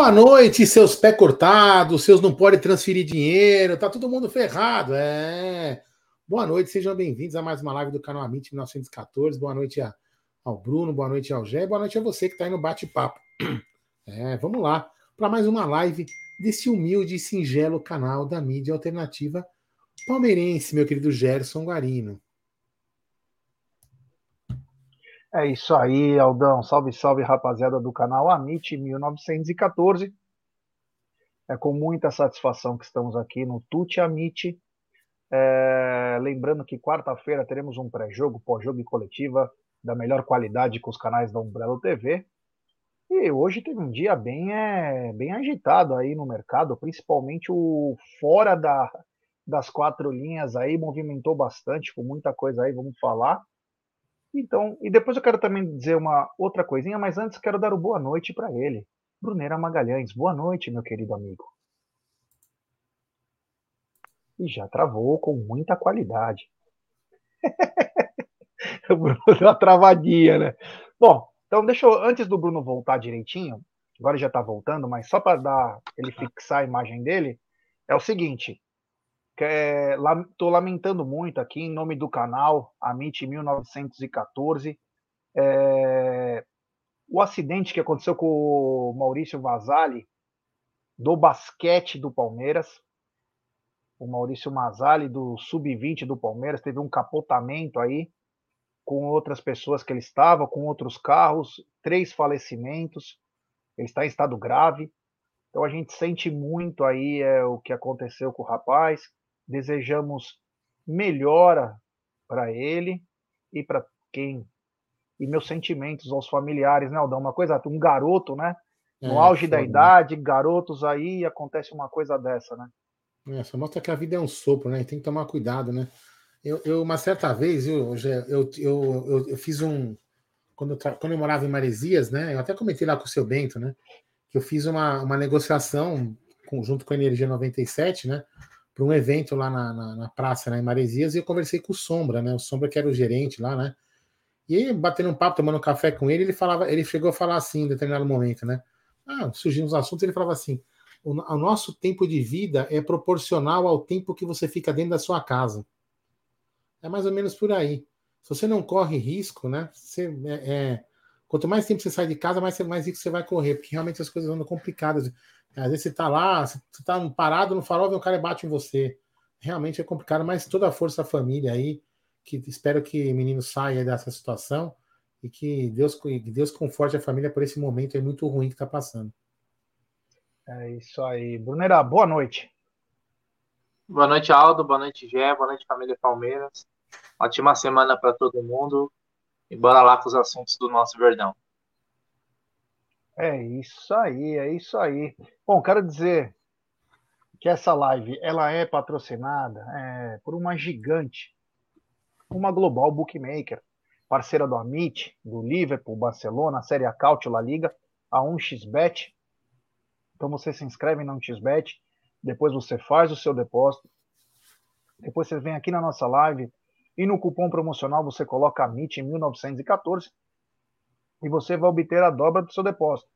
Boa noite, seus pé cortados, seus não podem transferir dinheiro, tá todo mundo ferrado, é. Boa noite, sejam bem-vindos a mais uma live do canal Amit 1914. Boa noite ao Bruno, boa noite ao Gé, boa noite a você que está aí no bate-papo. É, vamos lá para mais uma live desse humilde e singelo canal da mídia alternativa palmeirense, meu querido Gerson Guarino. É isso aí, Aldão. Salve, salve, rapaziada do canal Amit 1914. É com muita satisfação que estamos aqui no Tuti Amit. É, lembrando que quarta-feira teremos um pré-jogo, pós-jogo e coletiva da melhor qualidade com os canais da Umbrella TV. E hoje teve um dia bem, é, bem agitado aí no mercado, principalmente o fora da, das quatro linhas aí, movimentou bastante, com muita coisa aí, vamos falar. Então, e depois eu quero também dizer uma outra coisinha, mas antes quero dar o boa noite para ele. Brunera Magalhães, boa noite, meu querido amigo. E já travou com muita qualidade. o Bruno deu uma travadinha, né? Bom, então deixa eu, antes do Bruno voltar direitinho, agora já está voltando, mas só para dar ele fixar a imagem dele, é o seguinte, Estou é, lamentando muito aqui em nome do canal Amit 1914 é, o acidente que aconteceu com o Maurício Vasali do basquete do Palmeiras. O Maurício Masali do sub-20 do Palmeiras teve um capotamento aí com outras pessoas que ele estava, com outros carros, três falecimentos. Ele está em estado grave. Então a gente sente muito aí é, o que aconteceu com o rapaz desejamos melhora para ele e para quem e meus sentimentos aos familiares, né, Aldão? Uma coisa, um garoto, né? No é, auge da idade, garotos aí, acontece uma coisa dessa, né? É, só mostra que a vida é um sopro, né? Tem que tomar cuidado, né? Eu, eu uma certa vez, eu, eu, eu, eu, eu fiz um. Quando eu, quando eu morava em Maresias, né? Eu até comentei lá com o seu Bento, né? Que eu fiz uma, uma negociação com, junto com a Energia 97, né? Para um evento lá na, na, na, praça, né, em Maresias, e eu conversei com o Sombra, né? O Sombra que era o gerente lá, né? E aí, batendo um papo, tomando um café com ele, ele falava, ele chegou a falar assim em determinado momento, né? Ah, surgindo os assuntos, ele falava assim: o, o, nosso tempo de vida é proporcional ao tempo que você fica dentro da sua casa. É mais ou menos por aí. Se você não corre risco, né? Você, é, é, quanto mais tempo você sai de casa, mais, mais risco você vai correr, porque realmente as coisas andam complicadas. Às vezes você tá lá, você tá parado no farol, vem um cara e bate em você. Realmente é complicado, mas toda a força da família aí, que espero que o menino saia dessa situação e que Deus, que Deus conforte a família por esse momento é muito ruim que está passando. É isso aí. Brunera, boa noite. Boa noite, Aldo. Boa noite, Gé. Boa noite, família Palmeiras. Ótima semana para todo mundo. E bora lá com os assuntos do nosso Verdão. É isso aí, é isso aí. Bom, quero dizer que essa live ela é patrocinada é, por uma gigante, uma global bookmaker, parceira do Amit, do Liverpool, Barcelona, Série A Cautio, La Liga, a 1xBet. Então você se inscreve na 1xBet, depois você faz o seu depósito, depois você vem aqui na nossa live e no cupom promocional você coloca AMIT 1914 e você vai obter a dobra do seu depósito.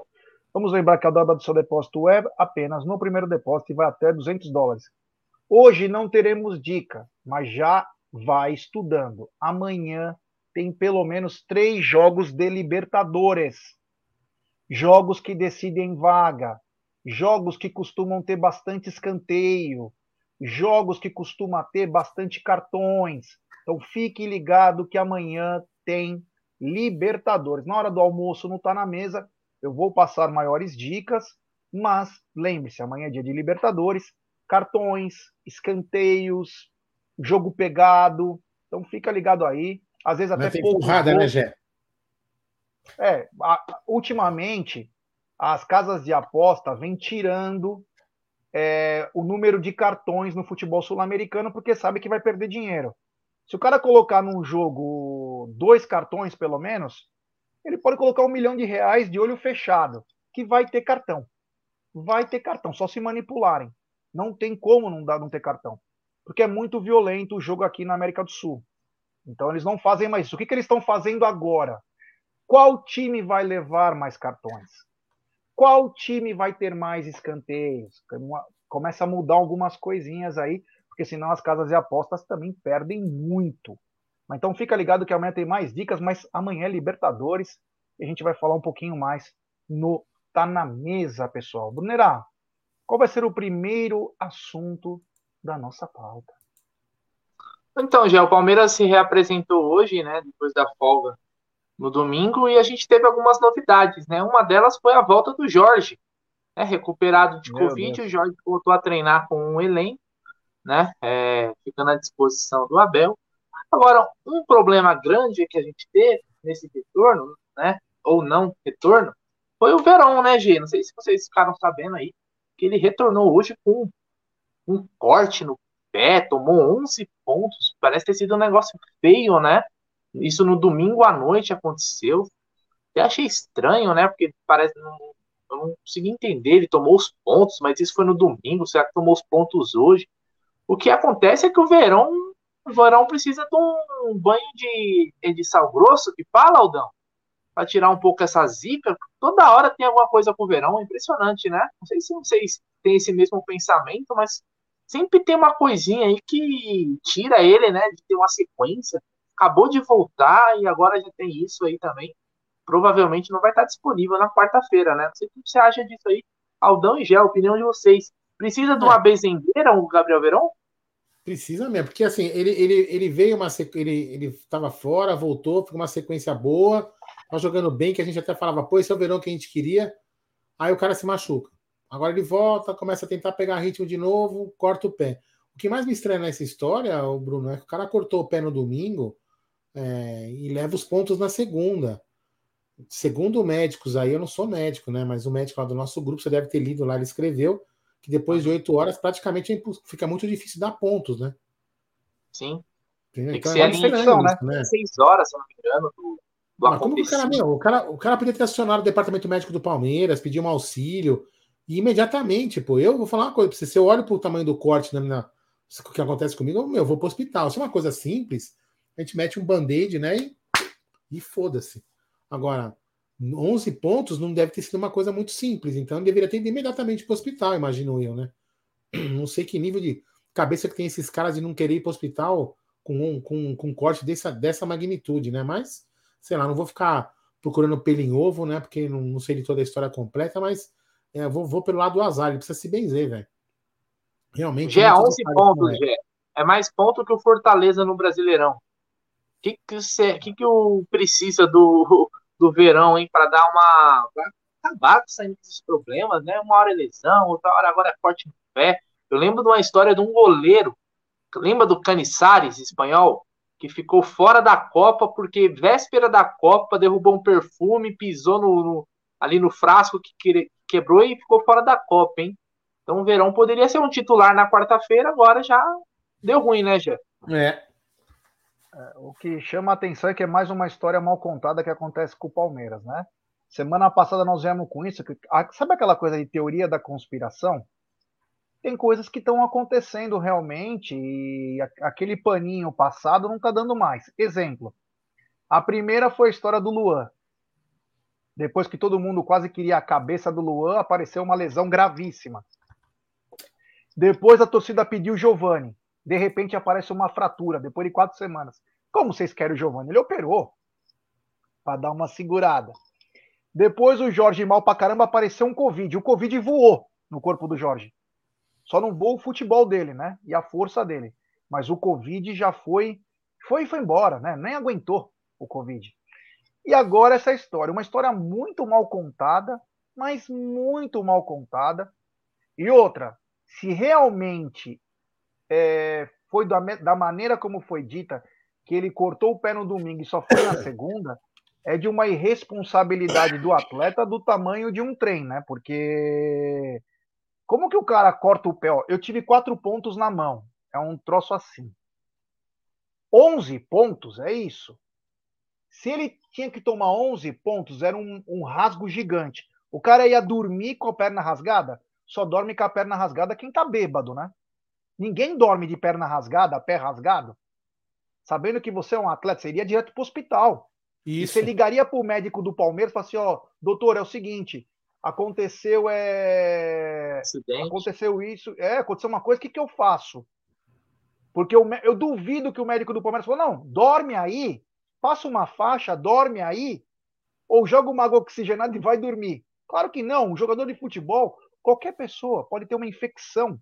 Vamos lembrar que a dobra do seu depósito é apenas no primeiro depósito e vai até 200 dólares. Hoje não teremos dica, mas já vai estudando. Amanhã tem pelo menos três jogos de Libertadores. Jogos que decidem vaga, jogos que costumam ter bastante escanteio, jogos que costumam ter bastante cartões. Então fique ligado que amanhã tem Libertadores. Na hora do almoço não está na mesa, eu vou passar maiores dicas, mas lembre-se, amanhã é dia de Libertadores, cartões, escanteios, jogo pegado. Então fica ligado aí. Às vezes até pouco. Empurrada, né, Gé? É, a, ultimamente as casas de aposta vêm tirando é, o número de cartões no futebol sul-americano porque sabe que vai perder dinheiro. Se o cara colocar num jogo dois cartões, pelo menos, ele pode colocar um milhão de reais de olho fechado, que vai ter cartão. Vai ter cartão, só se manipularem. Não tem como não, dar, não ter cartão. Porque é muito violento o jogo aqui na América do Sul. Então eles não fazem mais isso. O que, que eles estão fazendo agora? Qual time vai levar mais cartões? Qual time vai ter mais escanteios? Começa a mudar algumas coisinhas aí, porque senão as casas de apostas também perdem muito. Então fica ligado que amanhã tem mais dicas, mas amanhã é Libertadores e a gente vai falar um pouquinho mais no Tá na Mesa, pessoal. Brunerá, qual vai ser o primeiro assunto da nossa pauta? Então, já o Palmeiras se reapresentou hoje, né, depois da folga no domingo, e a gente teve algumas novidades, né? Uma delas foi a volta do Jorge, né, recuperado de Meu Covid, Deus. o Jorge voltou a treinar com um elenco, né, é, ficando à disposição do Abel. Agora, um problema grande que a gente teve nesse retorno, né, ou não retorno, foi o Verão, né, G? Não sei se vocês ficaram sabendo aí, que ele retornou hoje com um corte no pé, tomou 11 pontos, parece ter sido um negócio feio, né? Isso no domingo à noite aconteceu. Eu achei estranho, né? Porque parece. Não, eu não consegui entender. Ele tomou os pontos, mas isso foi no domingo. Será que tomou os pontos hoje? O que acontece é que o verão, o verão precisa de um banho de, de sal grosso, que fala, Aldão, para tirar um pouco essa zica. Toda hora tem alguma coisa com o verão, é impressionante, né? Não sei se vocês têm esse mesmo pensamento, mas sempre tem uma coisinha aí que tira ele, né, de ter uma sequência acabou de voltar e agora já tem isso aí também. Provavelmente não vai estar disponível na quarta-feira, né? Não sei o que você acha disso aí. Aldão e Gé, a opinião de vocês. Precisa de uma é. bezendeira, o Gabriel Verão? Precisa mesmo, porque assim, ele, ele, ele veio uma ele ele estava fora, voltou, ficou uma sequência boa, tá jogando bem, que a gente até falava, pô, esse é o verão que a gente queria. Aí o cara se machuca. Agora ele volta, começa a tentar pegar ritmo de novo, corta o pé. O que mais me estranha nessa história, o Bruno, é que o cara cortou o pé no domingo, é, e leva os pontos na segunda. Segundo médicos, aí eu não sou médico, né? Mas o médico lá do nosso grupo, você deve ter lido lá, ele escreveu que depois de oito horas praticamente é fica muito difícil dar pontos, né? Sim. Tem então, que é ser é a né? né? Seis horas, se não me engano, do, do Mas como que o cara, meu, o cara, o cara podia ter acionado o departamento médico do Palmeiras, pedir um auxílio, e imediatamente, pô, eu vou falar uma coisa pra você, se eu olho pro tamanho do corte na, na, o que acontece comigo, eu, eu vou pro hospital. Se é uma coisa simples, a gente mete um band-aid, né? E, e foda-se. Agora, 11 pontos não deve ter sido uma coisa muito simples, então ele deveria ter ido imediatamente para o hospital, imagino eu, né? Não sei que nível de cabeça que tem esses caras de não querer ir para o hospital com um, com, com um corte dessa, dessa magnitude, né? Mas, sei lá, não vou ficar procurando pelo em ovo, né? Porque não, não sei de toda a história completa, mas é, vou, vou pelo lado do azar, ele precisa se benzer, velho. Realmente. É 11 pontos, Gé. É mais ponto que o Fortaleza no Brasileirão que que, você, que, que o precisa do, do verão, hein, para dar uma pra acabar com esses problemas, né? Uma hora é lesão, outra hora agora é corte no pé. Eu lembro de uma história de um goleiro, lembra do Canizares, espanhol, que ficou fora da Copa porque véspera da Copa derrubou um perfume, pisou no, no ali no frasco que quebrou e ficou fora da Copa, hein? Então o Verão poderia ser um titular na quarta-feira, agora já deu ruim, né, Jeff? É, o que chama a atenção é que é mais uma história mal contada que acontece com o Palmeiras, né? Semana passada nós viemos com isso. Que, sabe aquela coisa de teoria da conspiração? Tem coisas que estão acontecendo realmente e aquele paninho passado não está dando mais. Exemplo: a primeira foi a história do Luan. Depois que todo mundo quase queria a cabeça do Luan, apareceu uma lesão gravíssima. Depois a torcida pediu Giovani de repente aparece uma fratura depois de quatro semanas. Como vocês querem o Giovanni? Ele operou para dar uma segurada. Depois o Jorge mal pra caramba apareceu um Covid. O Covid voou no corpo do Jorge. Só não voou o futebol dele, né? E a força dele. Mas o Covid já foi. Foi e foi embora, né? Nem aguentou o Covid. E agora essa história. Uma história muito mal contada, mas muito mal contada. E outra, se realmente é, foi da, da maneira como foi dita, que ele cortou o pé no domingo e só foi na segunda, é de uma irresponsabilidade do atleta do tamanho de um trem, né? Porque como que o cara corta o pé? Ó, eu tive quatro pontos na mão. É um troço assim. 11 pontos, é isso. Se ele tinha que tomar 11 pontos, era um, um rasgo gigante. O cara ia dormir com a perna rasgada? Só dorme com a perna rasgada quem tá bêbado, né? Ninguém dorme de perna rasgada, pé rasgado. Sabendo que você é um atleta, você iria direto para o hospital. Isso. E você ligaria para o médico do Palmeiras e falaria assim: ó, doutor, é o seguinte, aconteceu é Acidente. aconteceu isso, é, aconteceu uma coisa, o que, que eu faço? Porque eu, eu duvido que o médico do Palmeiras falou, não, dorme aí, passa uma faixa, dorme aí, ou joga uma água oxigenada e vai dormir. Claro que não, um jogador de futebol, qualquer pessoa pode ter uma infecção,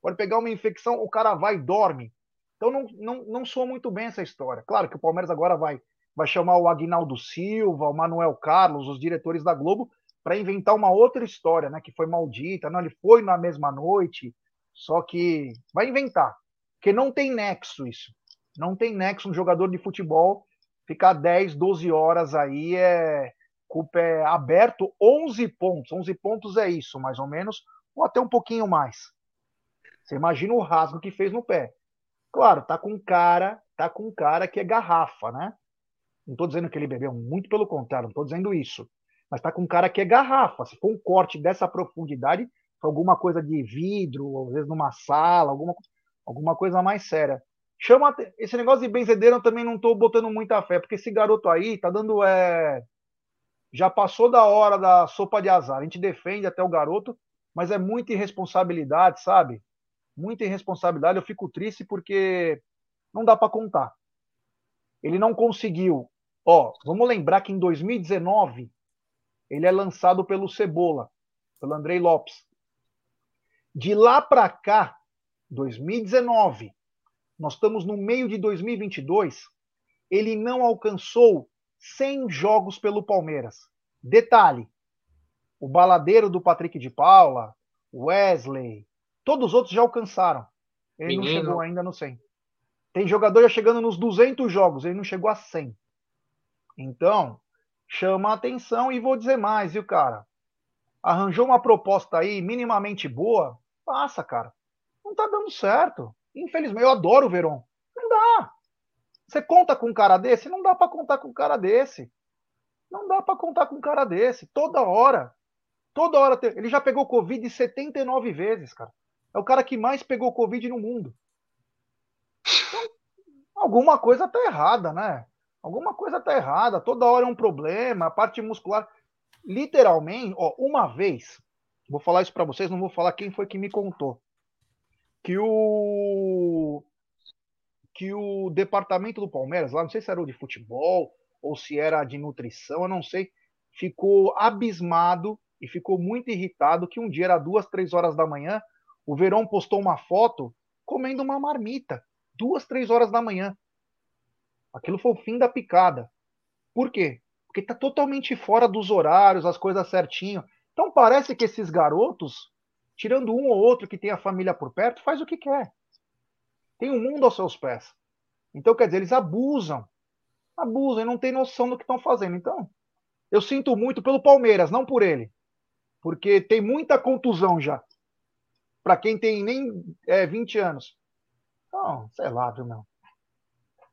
pode pegar uma infecção, o cara vai e dorme. Então não, não, não soa muito bem essa história. Claro que o Palmeiras agora vai, vai chamar o Agnaldo Silva, o Manuel Carlos, os diretores da Globo, para inventar uma outra história, né? Que foi maldita. Não, ele foi na mesma noite, só que vai inventar. Porque não tem nexo isso. Não tem nexo um jogador de futebol ficar 10, 12 horas aí é o pé aberto, 11 pontos. 11 pontos é isso, mais ou menos, ou até um pouquinho mais. Você imagina o rasgo que fez no pé. Claro, tá com cara, tá com cara que é garrafa, né? Não estou dizendo que ele bebeu, muito pelo contrário, não estou dizendo isso. Mas tá com cara que é garrafa. Se for um corte dessa profundidade, alguma coisa de vidro, às vezes numa sala, alguma, alguma coisa mais séria. Chama esse negócio de benzedeira eu também não estou botando muita fé, porque esse garoto aí tá dando é... já passou da hora da sopa de azar. A gente defende até o garoto, mas é muita irresponsabilidade, sabe? Muita irresponsabilidade. Eu fico triste porque não dá para contar. Ele não conseguiu. Ó, vamos lembrar que em 2019 ele é lançado pelo Cebola, pelo Andrei Lopes. De lá para cá, 2019, nós estamos no meio de 2022, ele não alcançou 100 jogos pelo Palmeiras. Detalhe: o baladeiro do Patrick de Paula, Wesley, todos os outros já alcançaram. Ele Menino. não chegou ainda no 100. Tem jogador já chegando nos 200 jogos, ele não chegou a 100. Então, chama a atenção e vou dizer mais, viu, cara? Arranjou uma proposta aí minimamente boa, passa, cara. Não tá dando certo. Infelizmente, eu adoro o Verón. Não dá. Você conta com um cara desse? Não dá para contar com um cara desse. Não dá para contar com um cara desse. Toda hora. Toda hora. Ele já pegou Covid 79 vezes, cara. É o cara que mais pegou Covid no mundo. Então, alguma coisa tá errada, né? Alguma coisa tá errada. Toda hora é um problema. A parte muscular. Literalmente, ó, uma vez. Vou falar isso para vocês, não vou falar quem foi que me contou que o que o departamento do Palmeiras, lá não sei se era o de futebol ou se era de nutrição, eu não sei, ficou abismado e ficou muito irritado que um dia era duas, três horas da manhã, o Verão postou uma foto comendo uma marmita, duas, três horas da manhã. Aquilo foi o fim da picada. Por quê? Porque tá totalmente fora dos horários, as coisas certinho. Então parece que esses garotos tirando um ou outro que tem a família por perto, faz o que quer. Tem o um mundo aos seus pés. Então, quer dizer, eles abusam. Abusam e não tem noção do que estão fazendo. Então, eu sinto muito pelo Palmeiras, não por ele. Porque tem muita contusão já. Para quem tem nem é, 20 anos. Então, sei lá, viu, meu?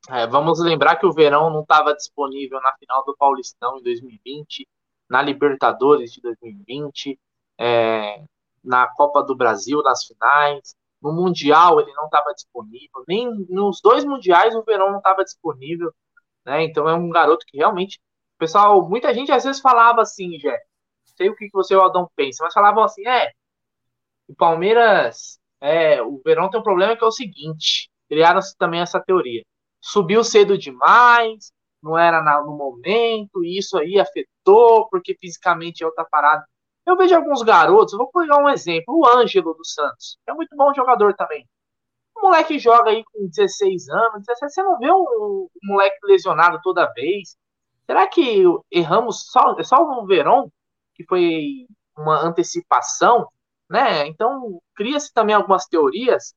É, vamos lembrar que o Verão não estava disponível na final do Paulistão em 2020, na Libertadores de 2020. É, na Copa do Brasil, nas finais. No Mundial ele não estava disponível. Nem nos dois Mundiais o Verão não estava disponível. Né? Então é um garoto que realmente. Pessoal, muita gente às vezes falava assim, Jé. Sei o que você e o Aldão pensa, mas falavam assim: é. O Palmeiras. É, o Verão tem um problema que é o seguinte: criaram também essa teoria. Subiu cedo demais, não era no momento, e isso aí afetou, porque fisicamente é outra parada. Eu vejo alguns garotos, vou pegar um exemplo, o Ângelo do Santos, que é muito bom jogador também. O moleque joga aí com 16 anos, 17, você não vê um, um moleque lesionado toda vez. Será que erramos só, é só no Verão, que foi uma antecipação, né? Então, cria-se também algumas teorias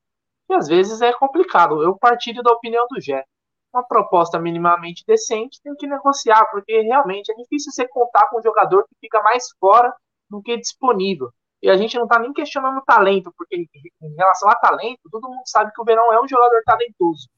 que às vezes é complicado. Eu partilho da opinião do Gé. Uma proposta minimamente decente tem que negociar, porque realmente é difícil você contar com um jogador que fica mais fora do que disponível. E a gente não está nem questionando o talento, porque em relação a talento, todo mundo sabe que o Verão é um jogador talentoso.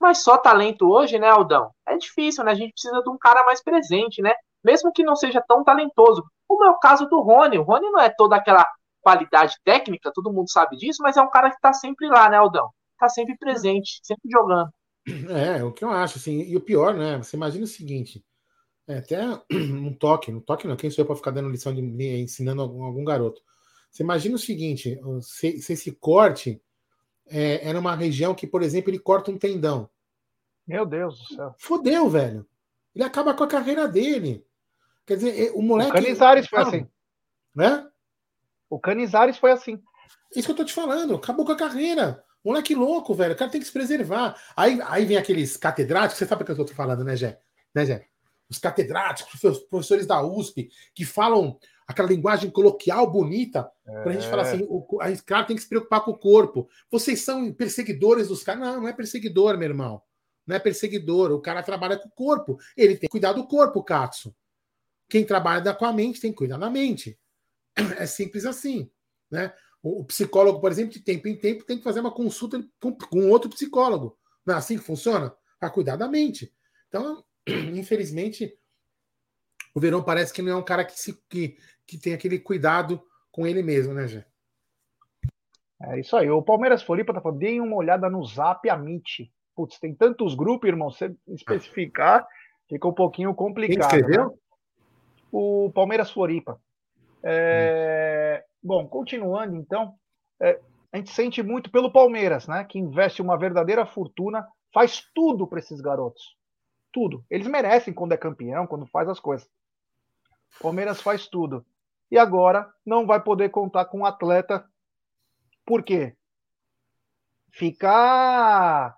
Mas só talento hoje, né, Aldão? É difícil, né? A gente precisa de um cara mais presente, né? Mesmo que não seja tão talentoso. Como é o caso do Rony. O Rony não é toda aquela qualidade técnica, todo mundo sabe disso, mas é um cara que está sempre lá, né, Aldão? Está sempre presente, sempre jogando. É, o que eu acho, assim. E o pior, né? Você imagina o seguinte: É, até um toque, um toque não, quem sou eu para ficar dando lição de ensinando algum, algum garoto? Você imagina o seguinte: se, se esse corte é, é numa região que, por exemplo, ele corta um tendão. Meu Deus do céu. Fodeu, velho. Ele acaba com a carreira dele. Quer dizer, o moleque. O Canizares foi assim. Né? O Canizares foi assim. Isso que eu tô te falando. Acabou com a carreira. Moleque louco, velho. O cara tem que se preservar. Aí, aí vem aqueles catedráticos, você sabe o que eu tô falando, né, Jé? Né, Jé? Os catedráticos, os professores da USP, que falam aquela linguagem coloquial bonita, é. para a gente falar assim: o, a cara tem que se preocupar com o corpo. Vocês são perseguidores dos caras. Não, não é perseguidor, meu irmão. Não é perseguidor. O cara trabalha com o corpo. Ele tem que cuidar do corpo, Katsu. Quem trabalha com a mente tem que cuidar da mente. É simples assim. Né? O, psicólogo, por exemplo, de tempo em tempo tem que fazer uma consulta com, com outro psicólogo. Não é assim que funciona? Para cuidar da mente. Então, infelizmente, o Verão parece que não é um cara que, se, que, que tem aquele cuidado com ele mesmo, né, Gê? É isso aí. O Palmeiras Floripa tá falando, deem uma olhada no Zap Amit. Putz, tem tantos grupos, irmão, você especificar fica um pouquinho complicado. Quem escreveu? Né? O Palmeiras Floripa. É... Bom, continuando então, é... a gente sente muito pelo Palmeiras, né? Que investe uma verdadeira fortuna, faz tudo para esses garotos. Tudo. Eles merecem quando é campeão, quando faz as coisas. Palmeiras faz tudo. E agora não vai poder contar com um atleta. Por quê? Fica.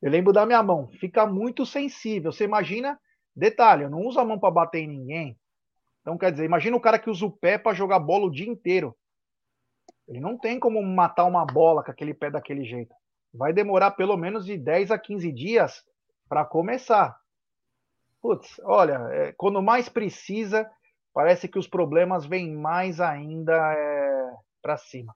Eu lembro da minha mão, fica muito sensível. Você imagina, detalhe, eu não uso a mão para bater em ninguém. Então, quer dizer, imagina o cara que usa o pé para jogar bola o dia inteiro. Ele não tem como matar uma bola com aquele pé daquele jeito. Vai demorar pelo menos de 10 a 15 dias para começar. Putz, olha, é, quando mais precisa, parece que os problemas vêm mais ainda é, para cima.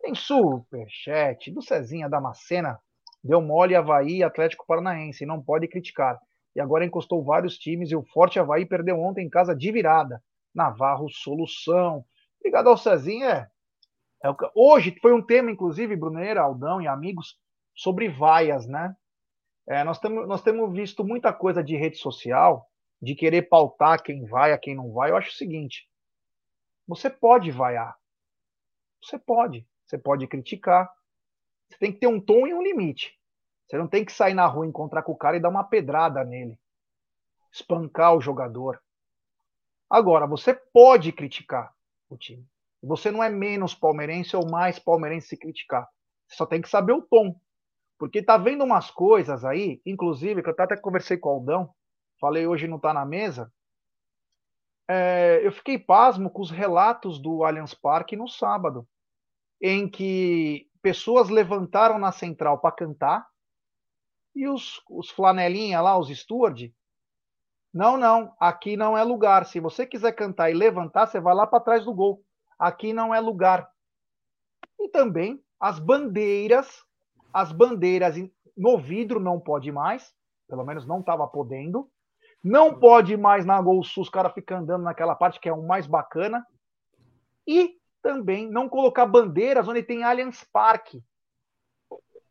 Tem superchat do Cezinha Damascena, deu mole Havaí Atlético Paranaense, não pode criticar. E agora encostou vários times e o Forte Havaí perdeu ontem em casa de virada. Navarro, solução. Obrigado ao Cezinha. É, é, hoje foi um tema, inclusive, Bruneira, Aldão e amigos, sobre vaias, né? É, nós, temos, nós temos visto muita coisa de rede social de querer pautar quem vai a quem não vai, eu acho o seguinte: você pode vaiar. Você pode. Você pode criticar. Você tem que ter um tom e um limite. Você não tem que sair na rua, encontrar com o cara e dar uma pedrada nele. Espancar o jogador. Agora, você pode criticar o time. Você não é menos palmeirense ou mais palmeirense se criticar. Você só tem que saber o tom. Porque tá vendo umas coisas aí, inclusive, que eu até conversei com o Aldão, falei hoje não está na mesa, é, eu fiquei pasmo com os relatos do Allianz Parque no sábado, em que pessoas levantaram na central para cantar e os, os flanelinha lá, os steward, não, não, aqui não é lugar. Se você quiser cantar e levantar, você vai lá para trás do gol. Aqui não é lugar. E também as bandeiras, as bandeiras no vidro não pode mais, pelo menos não estava podendo. Não pode mais na Gol Sul os caras ficam andando naquela parte que é o mais bacana. E também não colocar bandeiras onde tem Allianz Parque.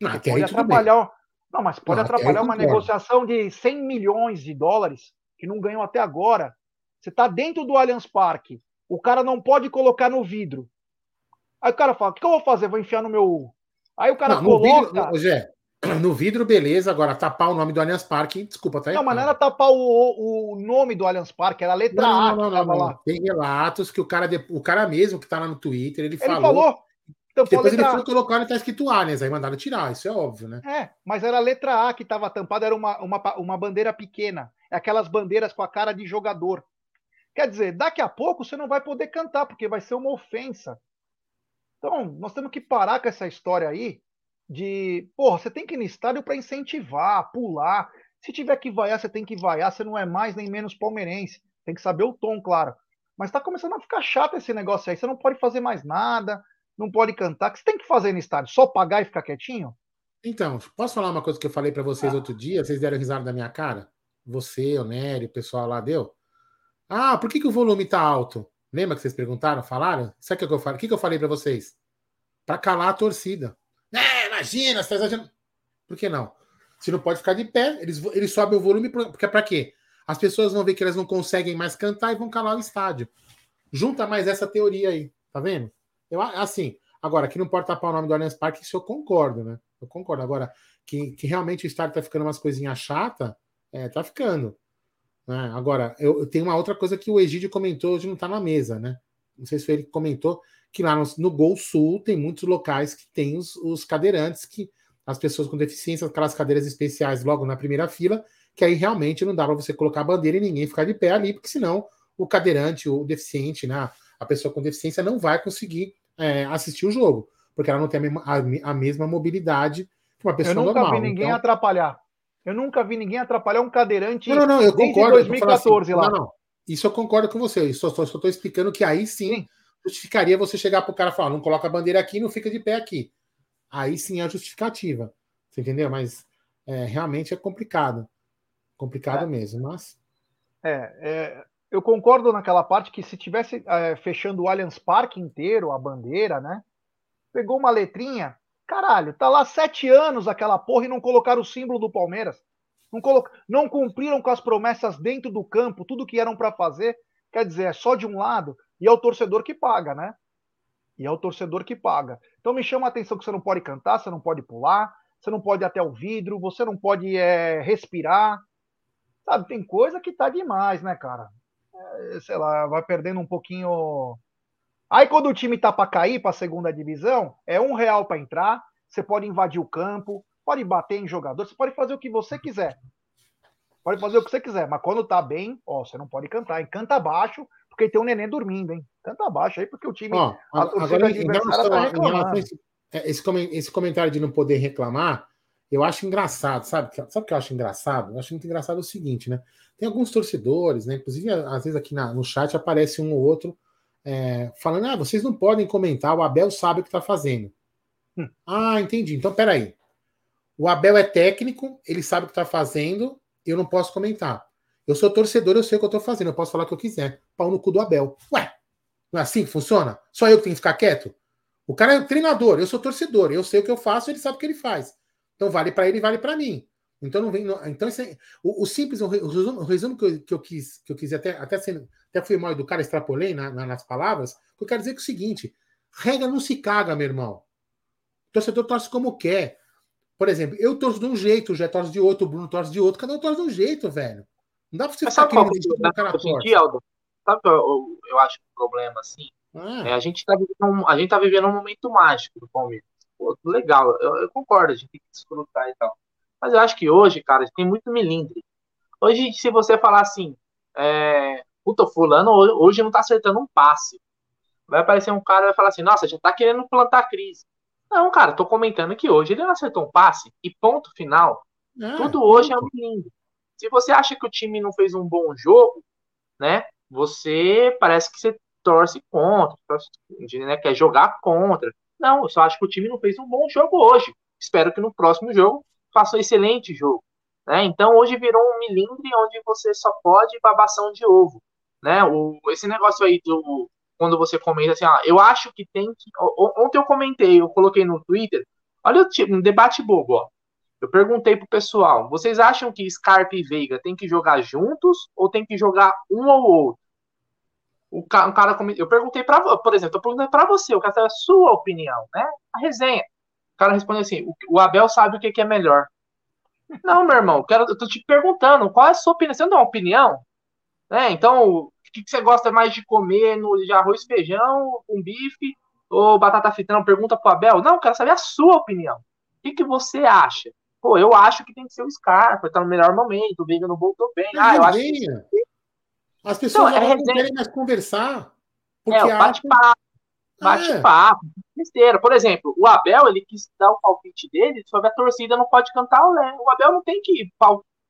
Não, pode atrapalhar. Não, mas pode não, atrapalhar uma negociação de 100 milhões de dólares que não ganhou até agora. Você está dentro do Allianz Parque. O cara não pode colocar no vidro. Aí o cara fala: o que eu vou fazer? Vou enfiar no meu. Aí o cara não, coloca. Vidro, Zé, no vidro, beleza. Agora, tapar o nome do Allianz Parque, desculpa, tá Não, mas não era tapar o, o nome do Allianz Parque, era a letra não, A. Não, não, não, lá. Tem relatos que o cara, o cara mesmo que tá lá no Twitter, ele, ele falou. falou então, depois ele foi colocar e tá escrito Allianz, aí mandaram tirar, isso é óbvio, né? É, mas era a letra A que estava tampada, era uma, uma, uma bandeira pequena. É aquelas bandeiras com a cara de jogador. Quer dizer, daqui a pouco você não vai poder cantar, porque vai ser uma ofensa. Então, nós temos que parar com essa história aí de, porra, você tem que ir no estádio para incentivar, pular. Se tiver que vaiar, você tem que vaiar, você não é mais nem menos palmeirense. Tem que saber o tom, claro. Mas tá começando a ficar chato esse negócio aí. Você não pode fazer mais nada, não pode cantar. O que você tem que fazer no estádio? Só pagar e ficar quietinho? Então, posso falar uma coisa que eu falei para vocês ah. outro dia? Vocês deram risada da minha cara? Você, o Nery, o pessoal lá deu? Ah, por que, que o volume tá alto? Lembra que vocês perguntaram, falaram? Sabe o que eu falei? O que, que eu falei para vocês? Para calar a torcida. É, imagina, você tá exagerando. Por que não? Se não pode ficar de pé, eles, eles sobem o volume, porque é para quê? as pessoas vão ver que elas não conseguem mais cantar e vão calar o estádio. Junta mais essa teoria aí, tá vendo? Eu, assim, agora, que não pode tapar o nome do Allianz Parque, isso eu concordo, né? Eu concordo. Agora, que, que realmente o estádio tá ficando umas coisinhas chata, é, tá ficando. Né? Agora, eu, eu, tenho uma outra coisa que o Egídio comentou hoje, não tá na mesa, né? Não sei se foi ele que comentou, que lá no, no Gol Sul tem muitos locais que tem os, os cadeirantes, que as pessoas com deficiência, aquelas cadeiras especiais logo na primeira fila, que aí realmente não dá para você colocar a bandeira e ninguém ficar de pé ali, porque senão o cadeirante, o deficiente, né, a pessoa com deficiência não vai conseguir é, assistir o jogo, porque ela não tem a mesma, a, a mesma mobilidade que uma pessoa normal. Eu nunca normal. vi ninguém então... atrapalhar. Eu nunca vi ninguém atrapalhar um cadeirante. Não, não, não eu concordo. 2014 assim, lá. Não, não. Isso eu concordo com você. Eu só estou explicando que aí sim, sim, justificaria você chegar para o cara e falar: não coloca a bandeira aqui, não fica de pé aqui. Aí sim é a justificativa. Você entendeu? Mas é, realmente é complicado. Complicado é. mesmo, mas. É, é, eu concordo naquela parte que se tivesse é, fechando o Allianz Parque inteiro, a bandeira, né? Pegou uma letrinha, caralho, tá lá sete anos aquela porra e não colocaram o símbolo do Palmeiras. Não, colo... não cumpriram com as promessas dentro do campo, tudo que eram para fazer. Quer dizer, é só de um lado e é o torcedor que paga, né? E é o torcedor que paga. Então me chama a atenção que você não pode cantar, você não pode pular, você não pode ir até o vidro, você não pode é, respirar. Sabe, tem coisa que tá demais, né, cara? É, sei lá, vai perdendo um pouquinho. Aí quando o time tá para cair para a segunda divisão, é um real para entrar, você pode invadir o campo, pode bater em jogador, você pode fazer o que você quiser. Pode fazer o que você quiser, mas quando tá bem, ó, você não pode cantar, hein? Canta baixo, porque tem um neném dormindo, hein? Canta baixo aí, porque o time. Ó, a agora, em relação, tá reclamando. Esse, é, esse comentário de não poder reclamar, eu acho engraçado, sabe? Sabe o que eu acho engraçado? Eu acho muito engraçado o seguinte, né? Tem alguns torcedores, né? Inclusive, às vezes aqui na, no chat aparece um ou outro é, falando: ah, vocês não podem comentar, o Abel sabe o que está fazendo. Hum. Ah, entendi. Então, peraí. O Abel é técnico, ele sabe o que está fazendo, eu não posso comentar. Eu sou torcedor, eu sei o que eu estou fazendo, eu posso falar o que eu quiser. Pau no cu do Abel. Ué, não é assim que funciona? Só eu que tenho que ficar quieto? O cara é treinador, eu sou torcedor, eu sei o que eu faço, ele sabe o que ele faz. Então vale para ele, vale para mim. Então não vem. Não, então é, o, o, simples, o resumo, o resumo que, eu, que, eu, quis, que eu quis até até, sendo, até fui mal educado, extrapolei na, na, nas palavras. Que eu quero dizer que é o seguinte: regra não se caga, meu irmão. O torcedor torce como quer. Por exemplo, eu torço de um jeito, o Jé torce de outro, o Bruno torce de outro, cada um torce de um jeito, velho. Não dá pra você Mas ficar querendo dizer o cara torce. Aldo? Sabe que eu, eu acho um problema assim? Ah. É, a, gente tá vivendo um, a gente tá vivendo um momento mágico do Palmeiras. Pô, legal, eu, eu concordo, a gente tem que desfrutar e tal. Mas eu acho que hoje, cara, tem muito milindre. Hoje, se você falar assim, é, puta, fulano hoje não tá acertando um passe. Vai aparecer um cara e vai falar assim, nossa, já tá querendo plantar crise. Não, cara, tô comentando que hoje ele não acertou um passe e ponto final. É, Tudo hoje é um milindre. Se você acha que o time não fez um bom jogo, né, você parece que você torce contra, torce, né, quer jogar contra. Não, eu só acho que o time não fez um bom jogo hoje. Espero que no próximo jogo faça um excelente jogo. Né? Então hoje virou um milindre onde você só pode babação de ovo. Né? O, esse negócio aí do quando você comenta assim, ah, eu acho que tem que. Ontem eu comentei, eu coloquei no Twitter, olha o tipo, um debate bobo, ó. Eu perguntei pro pessoal, vocês acham que Scarpa e Veiga tem que jogar juntos ou tem que jogar um ou outro? O cara, o cara eu perguntei para, por exemplo, eu perguntei para você, quero saber a sua opinião, né? A resenha. O cara respondeu assim: o, Abel sabe o que, que é melhor. Não, meu irmão, eu, quero, eu tô te perguntando, qual é a sua opinião? Você não dá uma opinião? Né? Então, o que, que você gosta mais de comer no de arroz, feijão, com bife ou batata frita? Não, pergunta pro Abel. Não, eu quero saber a sua opinião. O que, que você acha? Pô, eu acho que tem que ser o Scarpa, tá no melhor momento, o Veiga não voltou bem. Ah, eu acho que as pessoas então, é não querem mais conversar. Porque é, bate-papo. Bate-papo, é. besteira. Por exemplo, o Abel, ele quis dar o palpite dele sobre a torcida não pode cantar o Lé. O Abel não tem que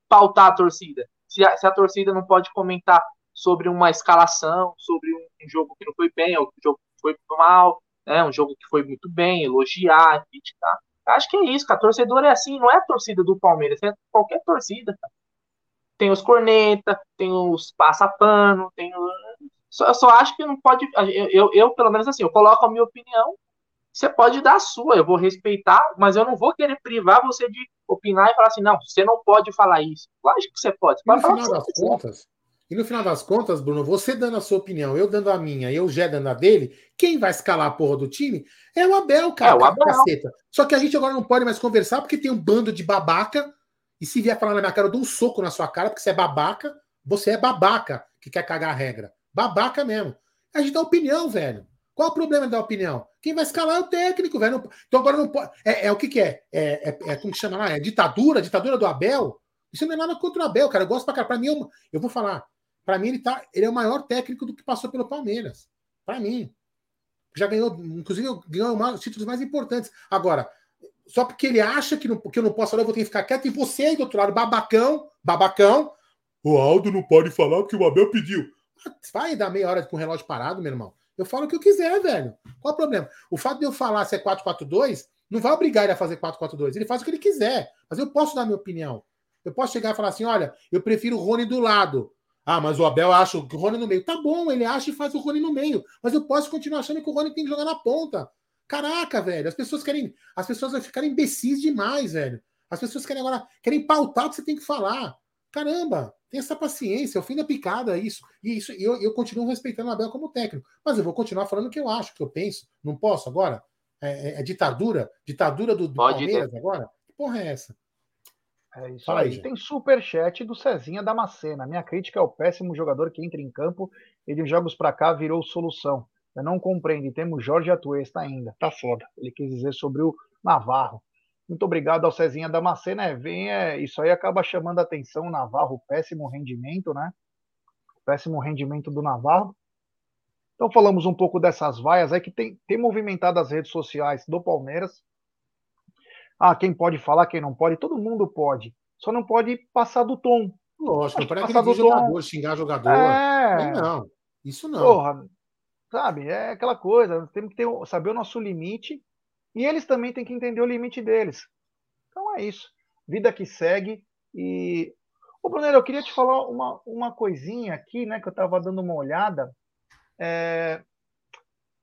pautar a torcida. Se a, se a torcida não pode comentar sobre uma escalação, sobre um, um jogo que não foi bem, ou um jogo que foi mal, né, um jogo que foi muito bem, elogiar, criticar. Acho que é isso, cara. Torcedor é assim, não é a torcida do Palmeiras, é qualquer torcida. Cara tem os corneta, tem os passapano, tem o... só, eu só acho que não pode. Eu, eu, pelo menos assim, eu coloco a minha opinião você pode dar a sua, eu vou respeitar, mas eu não vou querer privar você de opinar e falar assim, não, você não pode falar isso. Lógico que você pode. Você pode no final das contas, e no final das contas, Bruno, você dando a sua opinião, eu dando a minha, eu já dando a dele, quem vai escalar a porra do time é o Abel, cara. É o Abel. Caceta. Só que a gente agora não pode mais conversar porque tem um bando de babaca. E se vier falar na minha cara, eu dou um soco na sua cara, porque você é babaca. Você é babaca que quer cagar a regra. Babaca mesmo. A gente dá opinião, velho. Qual o problema da opinião? Quem vai escalar é o técnico, velho. Então agora não pode. É, é o que, que é? É, é, é? Como que chama lá? É ditadura? Ditadura do Abel? Isso não é nada contra o Abel, cara. Eu gosto pra cara. Pra mim, eu, eu vou falar. Pra mim, ele, tá, ele é o maior técnico do que passou pelo Palmeiras. Pra mim. Já ganhou, inclusive, ganhou os títulos mais importantes. Agora, só porque ele acha que, não, que eu não posso falar, eu vou ter que ficar quieto. E você aí do outro lado, babacão, babacão. O Aldo não pode falar porque o Abel pediu. Vai dar meia hora com o relógio parado, meu irmão. Eu falo o que eu quiser, velho. Qual o problema? O fato de eu falar se é 4-4-2 não vai obrigar ele a fazer 4-4-2. Ele faz o que ele quiser. Mas eu posso dar minha opinião. Eu posso chegar e falar assim: olha, eu prefiro o Rony do lado. Ah, mas o Abel acha que o Rony no meio. Tá bom, ele acha e faz o Rony no meio. Mas eu posso continuar achando que o Rony tem que jogar na ponta. Caraca, velho. As pessoas querem. As pessoas vão ficar imbecis demais, velho. As pessoas querem agora. Querem pautar o que você tem que falar. Caramba, tem essa paciência, é o fim da picada, isso. E isso, eu, eu continuo respeitando o Abel como técnico. Mas eu vou continuar falando o que eu acho, o que eu penso. Não posso agora? É, é, é ditadura? Ditadura do, do Palmeiras ter. agora? Que porra é essa? É isso Fala aí. aí. Tem superchat do Cezinha Damascena. Minha crítica é o péssimo jogador que entra em campo e de jogos para cá virou solução. Eu não compreendo. temos Jorge Atuesta ainda. Tá foda. Ele quis dizer sobre o Navarro. Muito obrigado ao Cezinha Damascena. É, vem, é, isso aí acaba chamando a atenção o Navarro, péssimo rendimento, né? Péssimo rendimento do Navarro. Então falamos um pouco dessas vaias aí que tem, tem movimentado as redes sociais do Palmeiras. Ah, quem pode falar, quem não pode, todo mundo pode. Só não pode passar do tom. Lógico, não pode passar do jogador, tom. xingar jogador. É... Não, isso não. Porra, sabe, é aquela coisa, temos que ter, saber o nosso limite e eles também têm que entender o limite deles. Então é isso. Vida que segue. E. Ô, Brunero, eu queria te falar uma, uma coisinha aqui, né? Que eu estava dando uma olhada. É...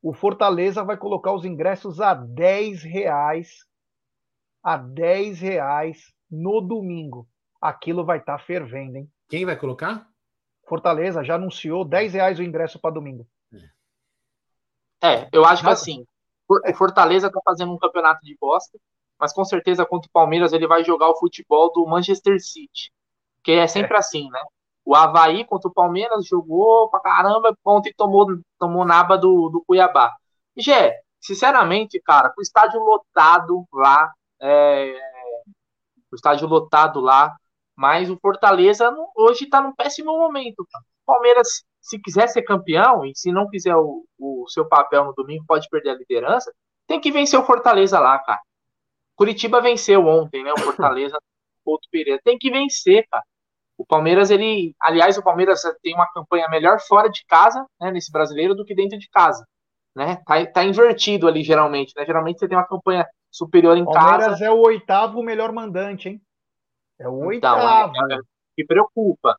O Fortaleza vai colocar os ingressos a 10 reais. A 10 reais no domingo. Aquilo vai estar tá fervendo, hein? Quem vai colocar? Fortaleza já anunciou 10 reais o ingresso para domingo. É, eu acho que assim, o Fortaleza tá fazendo um campeonato de bosta, mas com certeza contra o Palmeiras ele vai jogar o futebol do Manchester City. Que é sempre é. assim, né? O Havaí contra o Palmeiras jogou pra caramba, ontem tomou, tomou naba do, do Cuiabá. Gé, sinceramente, cara, com o estádio lotado lá, é, o estádio lotado lá, mas o Fortaleza hoje tá num péssimo momento. O Palmeiras se quiser ser campeão, e se não fizer o, o seu papel no domingo, pode perder a liderança, tem que vencer o Fortaleza lá, cara. Curitiba venceu ontem, né? O Fortaleza, outro Pereira. Tem que vencer, cara. O Palmeiras, ele. Aliás, o Palmeiras tem uma campanha melhor fora de casa, né, nesse brasileiro, do que dentro de casa. Né? Tá, tá invertido ali, geralmente. Né? Geralmente você tem uma campanha superior em Palmeiras casa. Palmeiras é o oitavo melhor mandante, hein? É o então, oitavo. É, é, que preocupa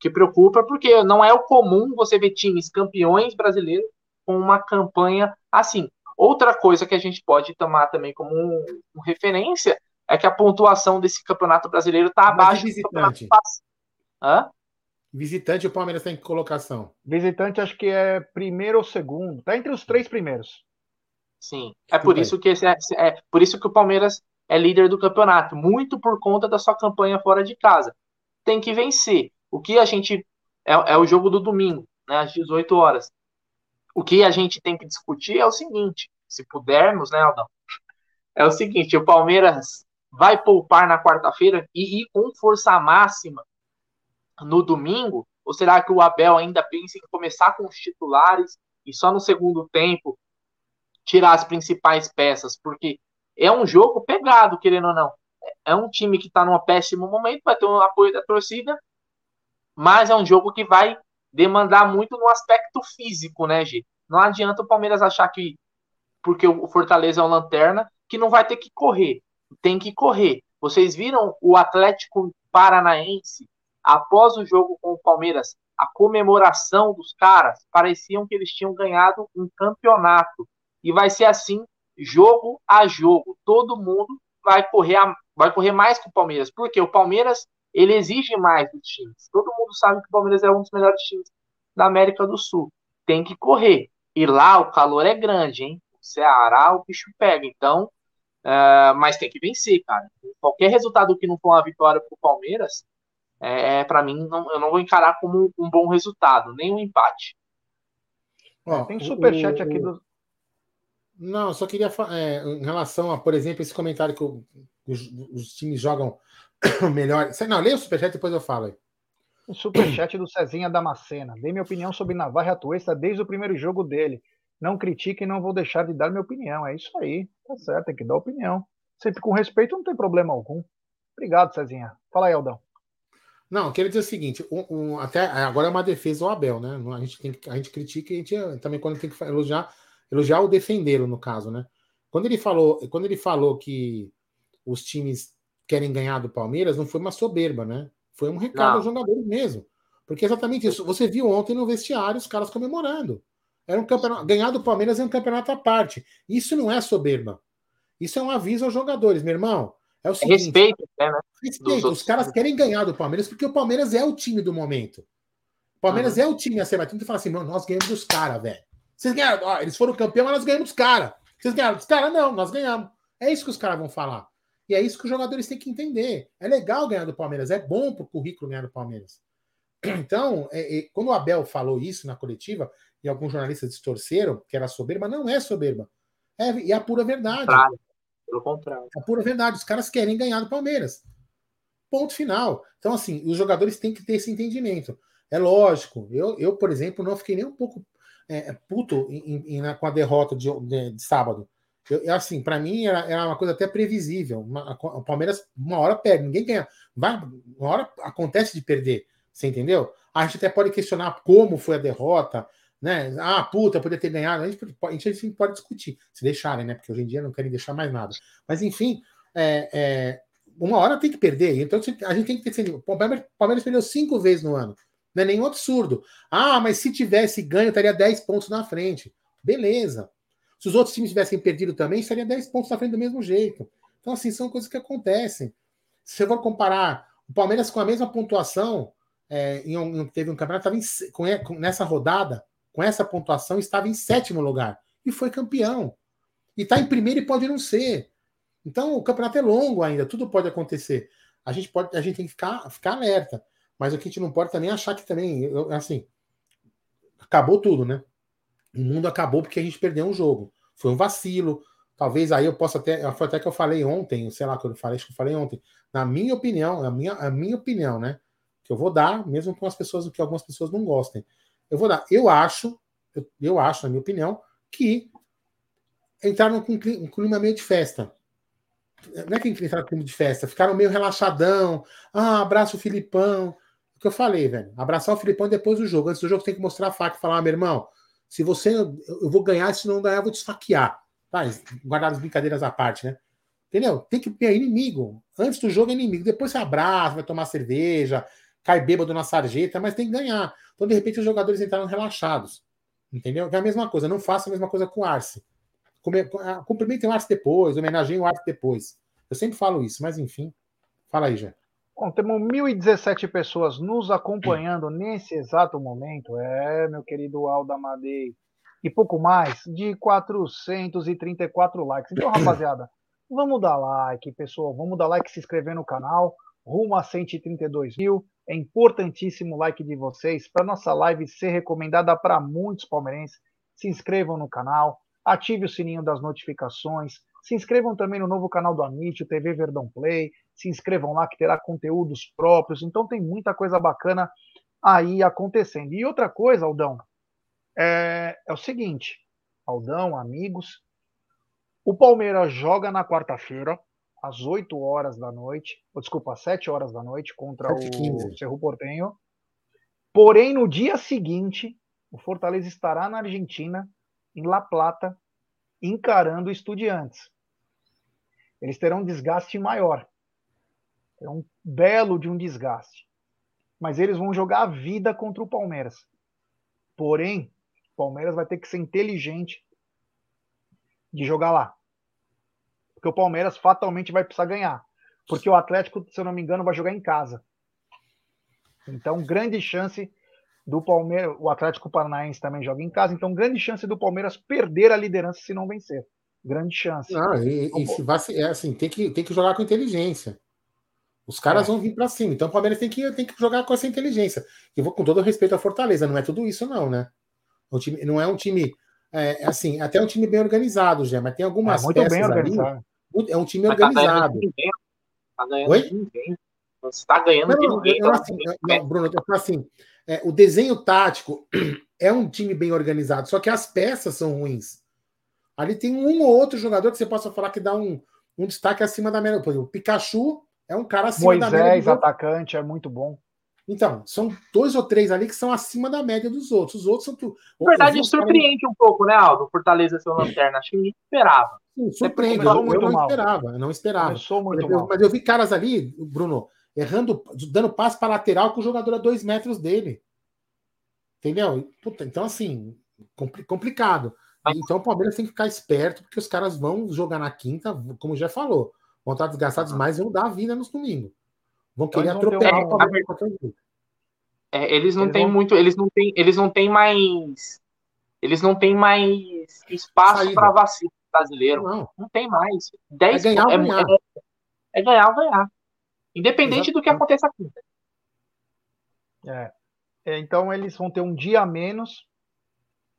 que preocupa, porque não é o comum você ver times campeões brasileiros com uma campanha assim. Outra coisa que a gente pode tomar também como um, um referência é que a pontuação desse campeonato brasileiro está abaixo do campeonato Hã? Visitante, o Palmeiras tem que colocação. Visitante, acho que é primeiro ou segundo. Está entre os três primeiros. Sim. É por isso que esse é, é, por isso que o Palmeiras é líder do campeonato, muito por conta da sua campanha fora de casa. Tem que vencer. O que a gente. É, é o jogo do domingo, né, às 18 horas. O que a gente tem que discutir é o seguinte: se pudermos, né, Aldão? É o seguinte: o Palmeiras vai poupar na quarta-feira e ir com força máxima no domingo? Ou será que o Abel ainda pensa em começar com os titulares e só no segundo tempo tirar as principais peças? Porque é um jogo pegado, querendo ou não. É um time que está num péssimo momento, vai ter um apoio da torcida, mas é um jogo que vai demandar muito no aspecto físico, né, G? Não adianta o Palmeiras achar que, porque o Fortaleza é uma lanterna, que não vai ter que correr. Tem que correr. Vocês viram o Atlético Paranaense, após o jogo com o Palmeiras, a comemoração dos caras, pareciam que eles tinham ganhado um campeonato. E vai ser assim jogo a jogo. Todo mundo vai correr, a, vai correr mais que o Palmeiras. Porque o Palmeiras ele exige mais dos times. Todo mundo sabe que o Palmeiras é um dos melhores times da América do Sul. Tem que correr. E lá o calor é grande, hein? O Ceará, o bicho pega. Então, uh, mas tem que vencer, cara. Qualquer resultado que não for uma vitória pro Palmeiras, é, para mim, não, eu não vou encarar como um bom resultado, nem um empate. Ó, tem superchat o, aqui do. Não, só queria é, em relação a, por exemplo, esse comentário que o, os, os, times jogam melhor. Não, leia o superchat depois eu falo aí. O superchat do Cezinha Damascena. Dei minha opinião sobre Navarro e Atuesta desde o primeiro jogo dele. Não critique e não vou deixar de dar minha opinião. É isso aí. Tá certo, tem que dar opinião. Sempre com respeito, não tem problema algum. Obrigado, Cezinha. Fala aí, Aldão. Não, eu quero dizer o seguinte: um, um, até agora é uma defesa ao Abel, né? A gente, tem, a gente critica e a gente também quando tem que elogiar, elogiar ou defendê-lo, no caso, né? Quando ele falou, quando ele falou que os times querem ganhar do Palmeiras, não foi uma soberba, né? Foi um recado aos jogadores mesmo. Porque é exatamente isso. Você viu ontem no vestiário os caras comemorando. Era um campeonato. Ganhar do Palmeiras é um campeonato à parte. Isso não é soberba. Isso é um aviso aos jogadores, meu irmão. É o seguinte. Respeito, né? Respeito. Os caras querem ganhar do Palmeiras porque o Palmeiras é o time do momento. O Palmeiras uhum. é o time a ser batido. Tu fala assim, nós ganhamos dos caras, velho. Vocês ganharam. Ó, eles foram campeão, mas nós ganhamos dos caras. Vocês ganharam dos caras? Não, nós ganhamos. É isso que os caras vão falar. E é isso que os jogadores têm que entender. É legal ganhar do Palmeiras, é bom para o currículo ganhar do Palmeiras. Então, é, é, quando o Abel falou isso na coletiva, e alguns jornalistas distorceram que era soberba, não é soberba. É, é a pura verdade. Claro, pelo contrário. É a pura verdade. Os caras querem ganhar do Palmeiras. Ponto final. Então, assim, os jogadores têm que ter esse entendimento. É lógico. Eu, eu por exemplo, não fiquei nem um pouco é, puto em, em, com a derrota de, de, de sábado. Eu, assim, para mim era, era, uma coisa até previsível. Uma, o Palmeiras uma hora perde, ninguém ganha. Vai, uma hora acontece de perder, você entendeu? A gente até pode questionar como foi a derrota, né? Ah, puta, poderia ter ganhado. A gente, a gente, a gente pode discutir, se deixarem, né? Porque hoje em dia não querem deixar mais nada. Mas enfim, é, é, uma hora tem que perder. Então a gente tem que ter. O Palmeiras, Palmeiras perdeu cinco vezes no ano. Não é nenhum absurdo. Ah, mas se tivesse ganho, estaria 10 pontos na frente. Beleza. Se os outros times tivessem perdido também, estaria 10 pontos na frente do mesmo jeito. Então, assim, são coisas que acontecem. Se você for comparar o Palmeiras com a mesma pontuação, é, em um, teve um campeonato, em, com, com, nessa rodada, com essa pontuação, estava em sétimo lugar. E foi campeão. E está em primeiro e pode não ser. Então, o campeonato é longo ainda, tudo pode acontecer. A gente, pode, a gente tem que ficar, ficar alerta. Mas o que a gente não pode também é achar que também, assim, acabou tudo, né? O mundo acabou porque a gente perdeu um jogo. Foi um vacilo. Talvez aí eu possa até. Foi até que eu falei ontem, sei lá, que eu falei, acho que eu falei ontem. Na minha opinião, a minha, a minha opinião, né? Que eu vou dar, mesmo com as pessoas que algumas pessoas não gostem. Eu vou dar. Eu acho, eu, eu acho, na minha opinião, que entraram com um clima meio de festa. Não é que entraram com clima de festa, ficaram meio relaxadão. Ah, abraço o Filipão. O que eu falei, velho. Abraçar o Filipão depois do jogo. Antes do jogo, tem que mostrar a faca e falar, ah, meu irmão, se você. Eu vou ganhar, se não ganhar, eu vou te esfaquear. Tá? Guardar as brincadeiras à parte, né? Entendeu? Tem que ter inimigo. Antes do jogo é inimigo. Depois você abraça, vai tomar cerveja, cai bêbado na sarjeta, mas tem que ganhar. Então, de repente, os jogadores entraram relaxados. Entendeu? É a mesma coisa. Não faça a mesma coisa com o Arce. Ah, cumprimentem o Arce depois, homenageiem o Arce depois. Eu sempre falo isso, mas enfim. Fala aí, já. Bom, temos 1.017 pessoas nos acompanhando nesse exato momento. É, meu querido Aldo Amadei. E pouco mais de 434 likes. Então, rapaziada, vamos dar like, pessoal. Vamos dar like, se inscrever no canal. Rumo a 132 mil. É importantíssimo o like de vocês para nossa live ser recomendada para muitos palmeirenses. Se inscrevam no canal, ative o sininho das notificações, se inscrevam também no novo canal do Amit, o TV Verdão Play. Se inscrevam lá que terá conteúdos próprios. Então tem muita coisa bacana aí acontecendo. E outra coisa, Aldão, é, é o seguinte: Aldão, amigos, o Palmeiras joga na quarta-feira, às 8 horas da noite, ou desculpa, às 7 horas da noite, contra o Cerro Portenho. Porém, no dia seguinte, o Fortaleza estará na Argentina, em La Plata, encarando estudiantes. Eles terão um desgaste maior. É um belo de um desgaste. Mas eles vão jogar a vida contra o Palmeiras. Porém, o Palmeiras vai ter que ser inteligente de jogar lá. porque o Palmeiras fatalmente vai precisar ganhar. Porque o Atlético, se eu não me engano, vai jogar em casa. Então, grande chance do Palmeiras. O Atlético Paranaense também joga em casa, então, grande chance do Palmeiras perder a liderança se não vencer. Grande chance. Não, e, então, e se vai, é assim, tem que, tem que jogar com inteligência. Os caras é. vão vir para cima. Então o Palmeiras tem que, tem que jogar com essa inteligência. E vou com todo respeito à Fortaleza, não é tudo isso, não, né? O time, não é um time. É, assim, até um time bem organizado, já, mas tem algumas é muito peças bem organizado. Ali, é um time mas tá organizado. Tá ganhando Oi? ninguém. Você está ganhando não, de ninguém. Eu, assim, não, Bruno, eu falo assim: é, o desenho tático é um time bem organizado, só que as peças são ruins. Ali tem um ou outro jogador que você possa falar que dá um, um destaque acima da média. Por exemplo, o Pikachu é um cara acima Moisés, da média. Moisés, atacante, é muito bom. Então, são dois ou três ali que são acima da média dos outros. Os outros são. Tu... Na verdade, surpreende um pouco, né, Aldo? Fortaleza ser lanterna. Acho que ninguém esperava. Sim, surpreende. Eu, eu não mal. esperava. Eu não esperava. Começou muito mas, mal. mas eu vi caras ali, Bruno, errando, dando passe para lateral com o jogador a dois metros dele. Entendeu? Puta, então, assim, complicado. Então o Palmeiras tem que ficar esperto, porque os caras vão jogar na quinta, como já falou. Vão estar desgastados mais e vão dar a vida nos domingos. Vão então, querer atropelar o Palmeiras. É, eles não têm vão... muito, eles não têm, eles não têm mais, eles não têm mais espaço para vacilo brasileiro. Não. não tem mais. 10 é ganhar, é, ganhar. É, é, ganhar ou ganhar. Independente Exatamente. do que aconteça aqui. É. é. Então eles vão ter um dia a menos,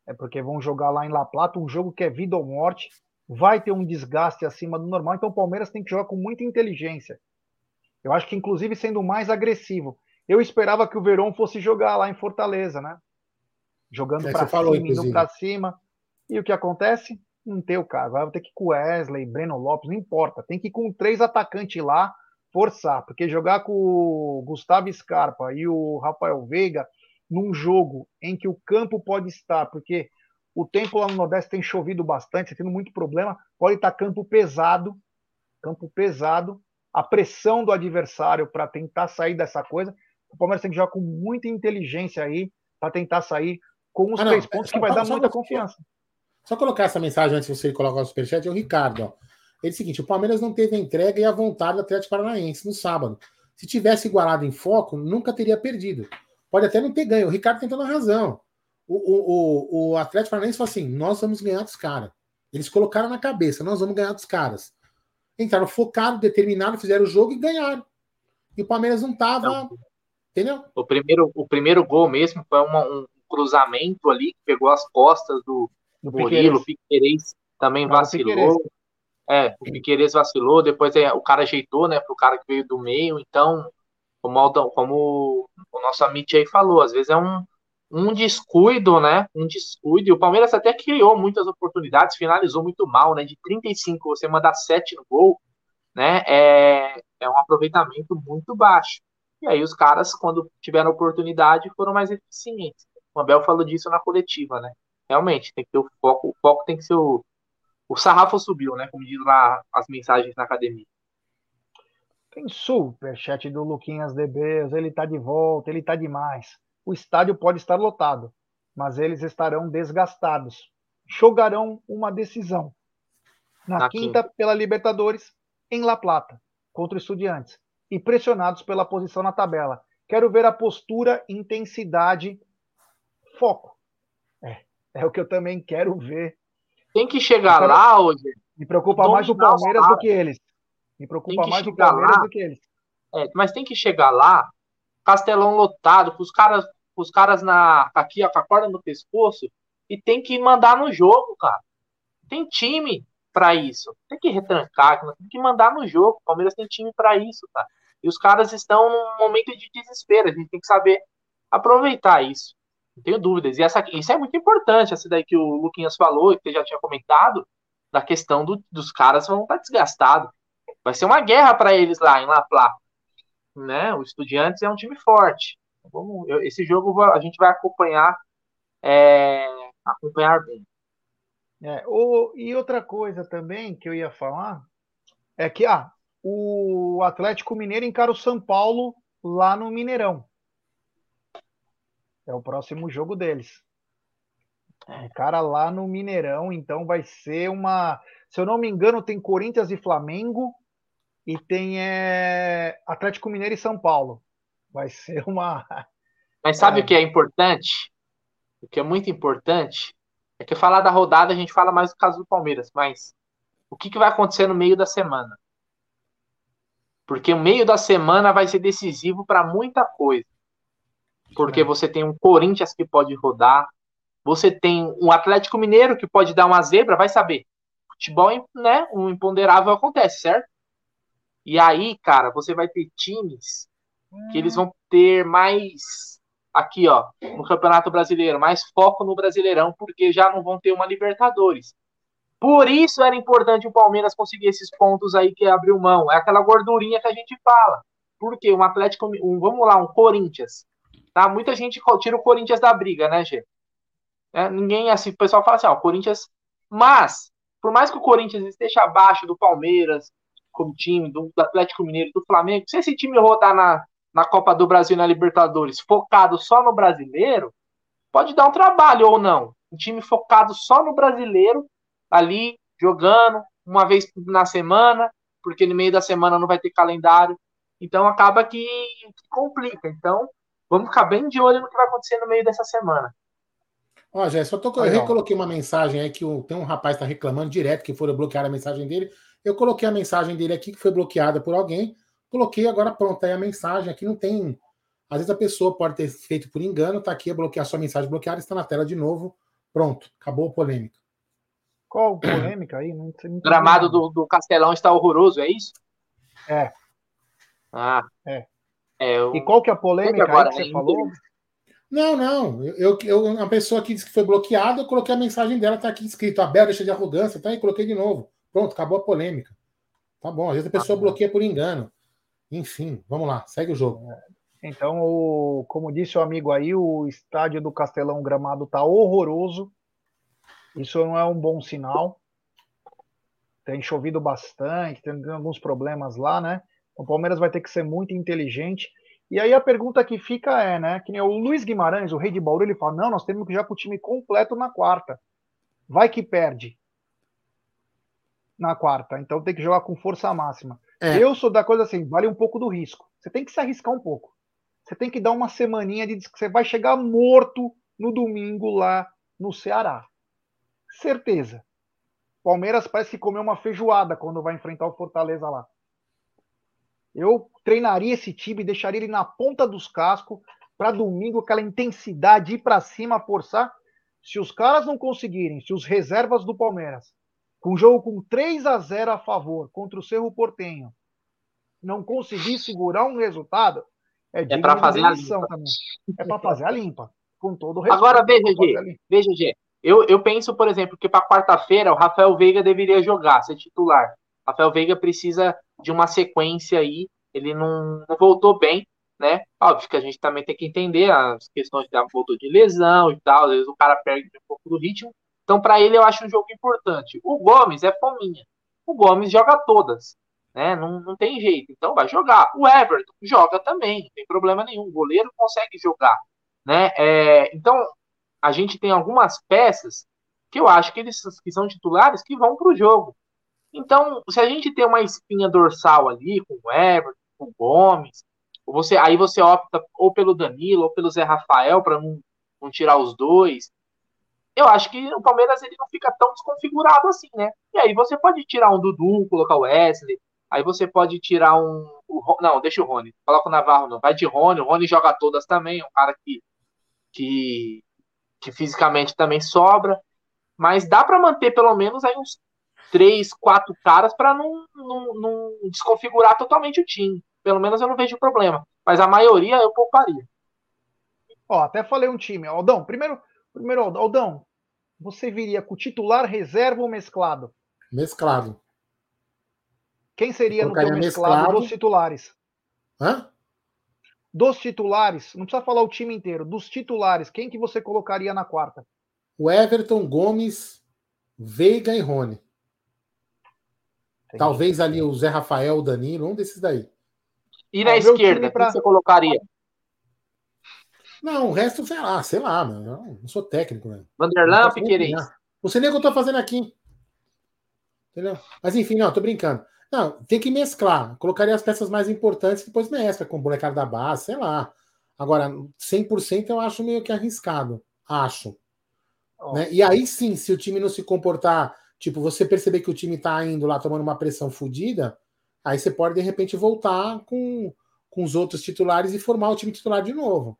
é porque vão jogar lá em La Plata, um jogo que é vida ou morte, vai ter um desgaste acima do normal, então o Palmeiras tem que jogar com muita inteligência. Eu acho que inclusive sendo mais agressivo. Eu esperava que o Verón fosse jogar lá em Fortaleza, né? Jogando é, para cima, indo para cima. E o que acontece? Não tem o caso. Vai ter que ir com Wesley, Breno Lopes, não importa. Tem que ir com três atacantes lá, forçar. Porque jogar com o Gustavo Scarpa e o Rafael Veiga num jogo em que o campo pode estar, porque o tempo lá no Nordeste tem chovido bastante, tendo muito problema, pode estar campo pesado, campo pesado, a pressão do adversário para tentar sair dessa coisa. O Palmeiras tem que jogar com muita inteligência aí para tentar sair com os ah, três pontos, que vai dar muita confiança. Só colocar essa mensagem antes de você colocar o superchat, é o Ricardo. Ó. Ele é o seguinte: o Palmeiras não teve a entrega e a vontade do Atlético Paranaense no sábado. Se tivesse igualado em foco, nunca teria perdido. Pode até não ter ganho. O Ricardo tem toda a razão. O, o, o, o Atlético Paranaense falou assim: nós vamos ganhar dos caras. Eles colocaram na cabeça: nós vamos ganhar dos caras. Entraram focados, determinados, fizeram o jogo e ganharam. E o Palmeiras não tava. Entendeu? O primeiro, o primeiro gol mesmo foi uma, um cruzamento ali que pegou as costas do, do Murilo, o Piqueires também vacilou. É, o Piqueires vacilou, depois é, o cara ajeitou, né, pro cara que veio do meio, então, como, como o nosso Amit aí falou, às vezes é um, um descuido, né, um descuido, e o Palmeiras até criou muitas oportunidades, finalizou muito mal, né, de 35 você mandar 7 no gol, né, é, é um aproveitamento muito baixo. E aí os caras, quando tiveram oportunidade, foram mais eficientes. O Abel falou disso na coletiva, né? Realmente, tem que ter o foco, o foco tem que ser o. O sarrafo subiu, né? Como diz lá as mensagens na academia. Tem superchat do Luquinhas DBs, ele tá de volta, ele tá demais. O estádio pode estar lotado, mas eles estarão desgastados. Jogarão uma decisão. Na, na quinta, quinta, pela Libertadores, em La Plata, contra o Estudiantes. E pressionados pela posição na tabela. Quero ver a postura, intensidade, foco. É, é o que eu também quero ver. Tem que chegar lá hoje. Me preocupa mais o Palmeiras do que eles. Me preocupa mais o Palmeiras lá. do que eles. É, mas tem que chegar lá, Castelão lotado, com os caras, com os caras na, aqui, ó, com a corda no pescoço, e tem que mandar no jogo, cara. Tem time para isso. Tem que retrancar, tem que mandar no jogo. O Palmeiras tem time para isso, cara. E os caras estão num momento de desespero. A gente tem que saber aproveitar isso. Tenho dúvidas. E essa, isso é muito importante, essa daí que o Luquinhas falou, que já tinha comentado, da questão do, dos caras vão estar desgastados. Vai ser uma guerra para eles lá em La Plata. Né? O Estudiantes é um time forte. Vamos, eu, esse jogo a gente vai acompanhar é, acompanhar bem. É, o, e outra coisa também que eu ia falar é que ah, o Atlético Mineiro encara o São Paulo lá no Mineirão. É o próximo jogo deles. É, cara lá no Mineirão, então vai ser uma. Se eu não me engano, tem Corinthians e Flamengo e tem é, Atlético Mineiro e São Paulo. Vai ser uma. Mas sabe é. o que é importante? O que é muito importante é que falar da rodada a gente fala mais do caso do Palmeiras, mas o que, que vai acontecer no meio da semana? Porque o meio da semana vai ser decisivo para muita coisa. Porque você tem um Corinthians que pode rodar, você tem um Atlético Mineiro que pode dar uma zebra, vai saber. Futebol, né, um imponderável acontece, certo? E aí, cara, você vai ter times que eles vão ter mais aqui, ó, no Campeonato Brasileiro, mais foco no Brasileirão, porque já não vão ter uma Libertadores. Por isso era importante o Palmeiras conseguir esses pontos aí que abriu mão. É aquela gordurinha que a gente fala. Porque um Atlético, um, vamos lá, um Corinthians. Tá? Muita gente tira o Corinthians da briga, né, Gê? É, ninguém assim, o pessoal fala assim, ó, o Corinthians. Mas, por mais que o Corinthians esteja abaixo do Palmeiras, como time, do, Atlético Mineiro, do Flamengo, se esse time rodar na, na Copa do Brasil e na Libertadores focado só no brasileiro, pode dar um trabalho ou não. Um time focado só no brasileiro ali jogando uma vez na semana, porque no meio da semana não vai ter calendário. Então acaba que complica. Então vamos ficar bem de olho no que vai acontecer no meio dessa semana. Ó, Jé, só tô, eu recoloquei uma mensagem aí que o, tem um rapaz está reclamando direto que foram bloquear a mensagem dele. Eu coloquei a mensagem dele aqui que foi bloqueada por alguém. Coloquei agora pronto aí a mensagem. Aqui não tem. Às vezes a pessoa pode ter feito por engano, tá aqui a bloquear a sua mensagem bloqueada, está na tela de novo. Pronto, acabou a polêmica. Qual polêmica aí? Não, o gramado do, do Castelão está horroroso, é isso? É. Ah. É. é eu... E qual que é a polêmica agora, que você é falou? Não, não. Eu, eu, uma pessoa que disse que foi bloqueada, eu coloquei a mensagem dela, tá aqui escrito, Abel deixa de arrogância, tá aí, coloquei de novo. Pronto, acabou a polêmica. Tá bom, às vezes a pessoa ah, bloqueia por engano. Enfim, vamos lá, segue o jogo. Então, o, como disse o amigo aí, o estádio do Castelão Gramado tá horroroso. Isso não é um bom sinal. Tem chovido bastante, tem alguns problemas lá, né? O Palmeiras vai ter que ser muito inteligente. E aí a pergunta que fica é, né? Que nem o Luiz Guimarães, o rei de Bauru, ele fala: não, nós temos que já com o time completo na quarta. Vai que perde na quarta. Então tem que jogar com força máxima. É. Eu sou da coisa assim, vale um pouco do risco. Você tem que se arriscar um pouco. Você tem que dar uma semaninha de que você vai chegar morto no domingo lá no Ceará certeza. Palmeiras parece que comeu uma feijoada quando vai enfrentar o Fortaleza lá. Eu treinaria esse time, deixaria ele na ponta dos cascos para domingo aquela intensidade ir para cima, forçar. Se os caras não conseguirem, se os reservas do Palmeiras, com o jogo com 3 a 0 a favor contra o Cerro Portenho, não conseguir segurar um resultado, é, é para fazer a limpa. Também. É para fazer a limpa, com todo o respeito. Agora veja, Gê, veja, Gê, eu, eu penso, por exemplo, que para quarta-feira o Rafael Veiga deveria jogar, ser titular. Rafael Veiga precisa de uma sequência aí. Ele não, não voltou bem, né? Óbvio que a gente também tem que entender as questões da voltou de lesão e tal. Às vezes o cara perde um pouco do ritmo. Então, para ele, eu acho um jogo importante. O Gomes é fominha. O Gomes joga todas, né? Não, não tem jeito. Então, vai jogar. O Everton joga também, não tem problema nenhum. O goleiro consegue jogar, né? É, então, a gente tem algumas peças que eu acho que eles que são titulares que vão para o jogo. Então, se a gente tem uma espinha dorsal ali com o Everton, com o Gomes, você, aí você opta ou pelo Danilo ou pelo Zé Rafael para não, não tirar os dois. Eu acho que o Palmeiras ele não fica tão desconfigurado assim, né? E aí você pode tirar um Dudu, colocar o Wesley, aí você pode tirar um. não, deixa o Rony, coloca o Navarro, não. Vai de Rony, o Rony joga todas também, é um cara que, que que fisicamente também sobra, mas dá para manter pelo menos aí uns três, quatro caras para não, não, não, desconfigurar totalmente o time. Pelo menos eu não vejo problema. Mas a maioria eu pouparia. Ó, até falei um time. Aldão, primeiro, primeiro Aldão, você viria com titular, reserva ou mesclado? Mesclado. Quem seria no teu mesclado, mesclado dos titulares? Hã? Dos titulares, não precisa falar o time inteiro, dos titulares, quem que você colocaria na quarta? O Everton, Gomes, Veiga e Rony. Talvez ali o Zé Rafael, o Danilo, um desses daí. E na esquerda, pra... quem você colocaria? Não, o resto, sei lá, sei lá, mano. Não sou técnico, né? Vanderlan, Piqueires. Não sei nem o que eu tô fazendo aqui. Entendeu? Mas enfim, não, tô brincando. Não, tem que mesclar. Colocaria as peças mais importantes, depois mescla com o bonecar da base, sei lá. Agora, 100% eu acho meio que arriscado. Acho. Oh. Né? E aí sim, se o time não se comportar, tipo, você perceber que o time tá indo lá tomando uma pressão fodida, aí você pode de repente voltar com, com os outros titulares e formar o time titular de novo.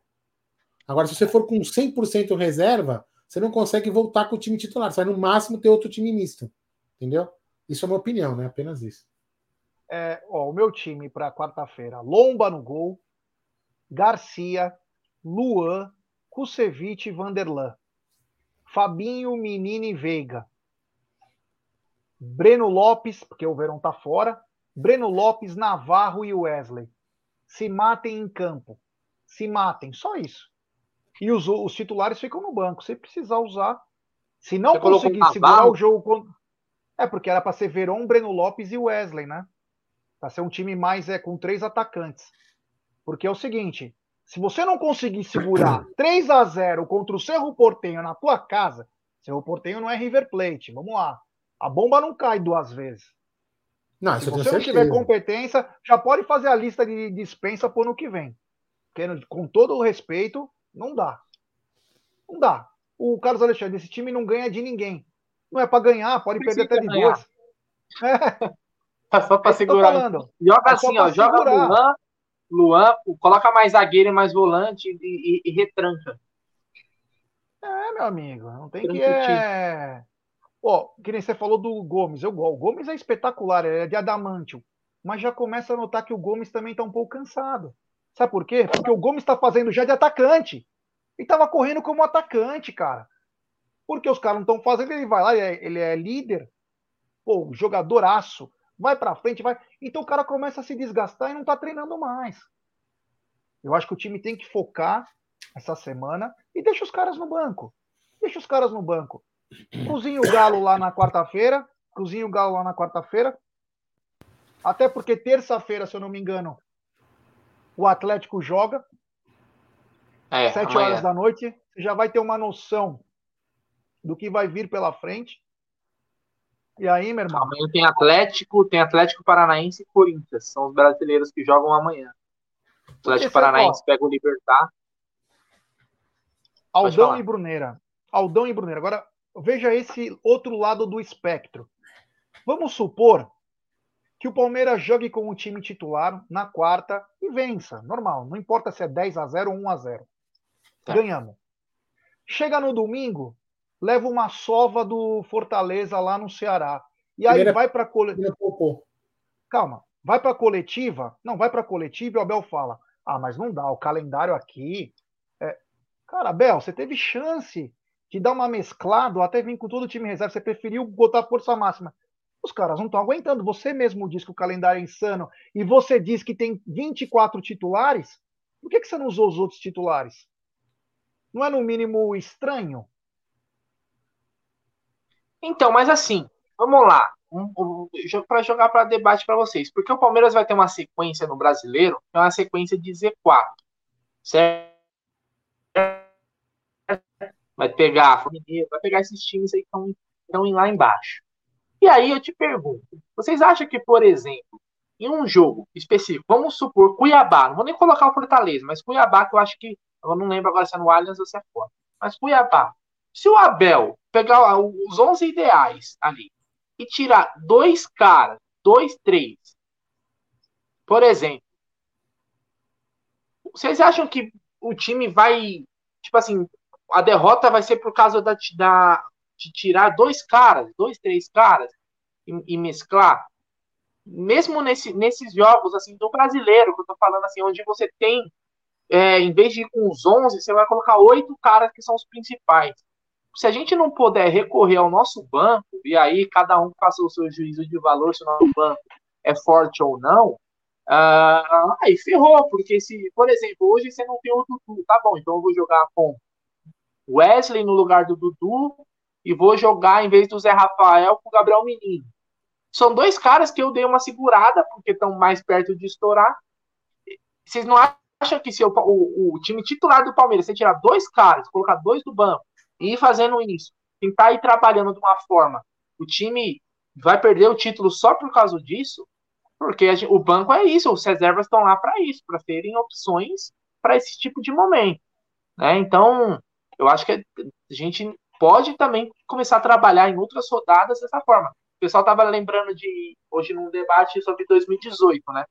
Agora, se você for com 100% reserva, você não consegue voltar com o time titular. Você vai no máximo ter outro time misto. Entendeu? Isso é uma opinião, né? Apenas isso é, ó, o meu time para quarta-feira: Lomba no gol, Garcia, Luan, Kusevich e Vanderlan. Fabinho, Menino e Veiga. Breno Lopes, porque o Verão tá fora. Breno Lopes, Navarro e Wesley. Se matem em campo. Se matem, só isso. E os, os titulares ficam no banco. Se precisar usar. Se não Você conseguir segurar o jogo. É porque era para ser Verão, Breno Lopes e Wesley, né? Para ser um time mais é, com três atacantes. Porque é o seguinte: se você não conseguir segurar 3 a 0 contra o Cerro Portenho na tua casa, Cerro Portenho não é River Plate. Vamos lá. A bomba não cai duas vezes. Não, se você não tiver competência, já pode fazer a lista de dispensa para o ano que vem. Porque, com todo o respeito, não dá. Não dá. O Carlos Alexandre, esse time não ganha de ninguém. Não é para ganhar, pode perder até de ganhar. dois. É. Só para segurar. Joga é assim, ó. Joga Luan, Luan, coloca mais zagueiro e mais volante e, e, e, retranca. É, meu amigo. Não tem Tranca que. É... Ó, que nem você falou do Gomes. Eu, o Gomes é espetacular, é de adamantio. Mas já começa a notar que o Gomes também tá um pouco cansado. Sabe por quê? Porque o Gomes está fazendo já de atacante. Ele tava correndo como atacante, cara. Porque os caras não estão fazendo, ele vai lá, ele é, ele é líder. Pô, jogadoraço vai para frente, vai. Então o cara começa a se desgastar e não tá treinando mais. Eu acho que o time tem que focar essa semana e deixa os caras no banco. Deixa os caras no banco. Cozinha o Galo lá na quarta-feira. Cozinha o Galo lá na quarta-feira. Até porque terça-feira, se eu não me engano, o Atlético joga. É, sete horas da noite. Você já vai ter uma noção do que vai vir pela frente. E aí, meu irmão? Amanhã tem Atlético, tem Atlético Paranaense e Corinthians. São os brasileiros que jogam amanhã. Atlético Paranaense pega o Libertar. Aldão e Bruneira. Aldão e Bruneira. Agora, veja esse outro lado do espectro. Vamos supor que o Palmeiras jogue com o time titular na quarta e vença. Normal. Não importa se é 10 a 0 ou 1 a 0 tá. Ganhamos. Chega no domingo, leva uma sova do Fortaleza lá no Ceará. E aí Primeira... vai para coletiva. Calma, vai para coletiva? Não, vai para coletiva e o Abel fala: "Ah, mas não dá, o calendário aqui é... Cara, Abel, você teve chance de dar uma mesclada, ou até vir com todo o time reserva, você preferiu botar força máxima. Os caras não estão aguentando. Você mesmo diz que o calendário é insano e você diz que tem 24 titulares. Por que, que você não usou os outros titulares? Não é no mínimo estranho? Então, mas assim, vamos lá. Um, um, para jogar para debate para vocês. Porque o Palmeiras vai ter uma sequência no brasileiro, é uma sequência de Z4. Certo? Vai pegar vai pegar esses times aí que estão lá embaixo. E aí eu te pergunto: vocês acham que, por exemplo, em um jogo específico, vamos supor Cuiabá, não vou nem colocar o Fortaleza, mas Cuiabá, que eu acho que, eu não lembro agora se é no Allianz ou se é fora, mas Cuiabá, se o Abel pegar os 11 ideais ali e tirar dois caras, dois, três, por exemplo, vocês acham que o time vai, tipo assim, a derrota vai ser por causa da, da de tirar dois caras, dois, três caras e, e mesclar? Mesmo nesse, nesses jogos assim do brasileiro, que eu tô falando assim, onde você tem, é, em vez de ir com os 11, você vai colocar oito caras que são os principais se a gente não puder recorrer ao nosso banco, e aí cada um faça o seu juízo de valor se o nosso banco é forte ou não, uh, aí ferrou, porque se, por exemplo, hoje você não tem o Dudu, tá bom, então eu vou jogar com Wesley no lugar do Dudu e vou jogar, em vez do Zé Rafael, com o Gabriel Menino. São dois caras que eu dei uma segurada, porque estão mais perto de estourar. Vocês não acham que se o, o, o time titular do Palmeiras, você tirar dois caras, colocar dois do banco, e ir fazendo isso, tentar ir trabalhando de uma forma, o time vai perder o título só por causa disso, porque gente, o banco é isso, os reservas estão lá para isso, para serem opções para esse tipo de momento. Né? Então, eu acho que a gente pode também começar a trabalhar em outras rodadas dessa forma. O pessoal estava lembrando de hoje num debate sobre 2018, né?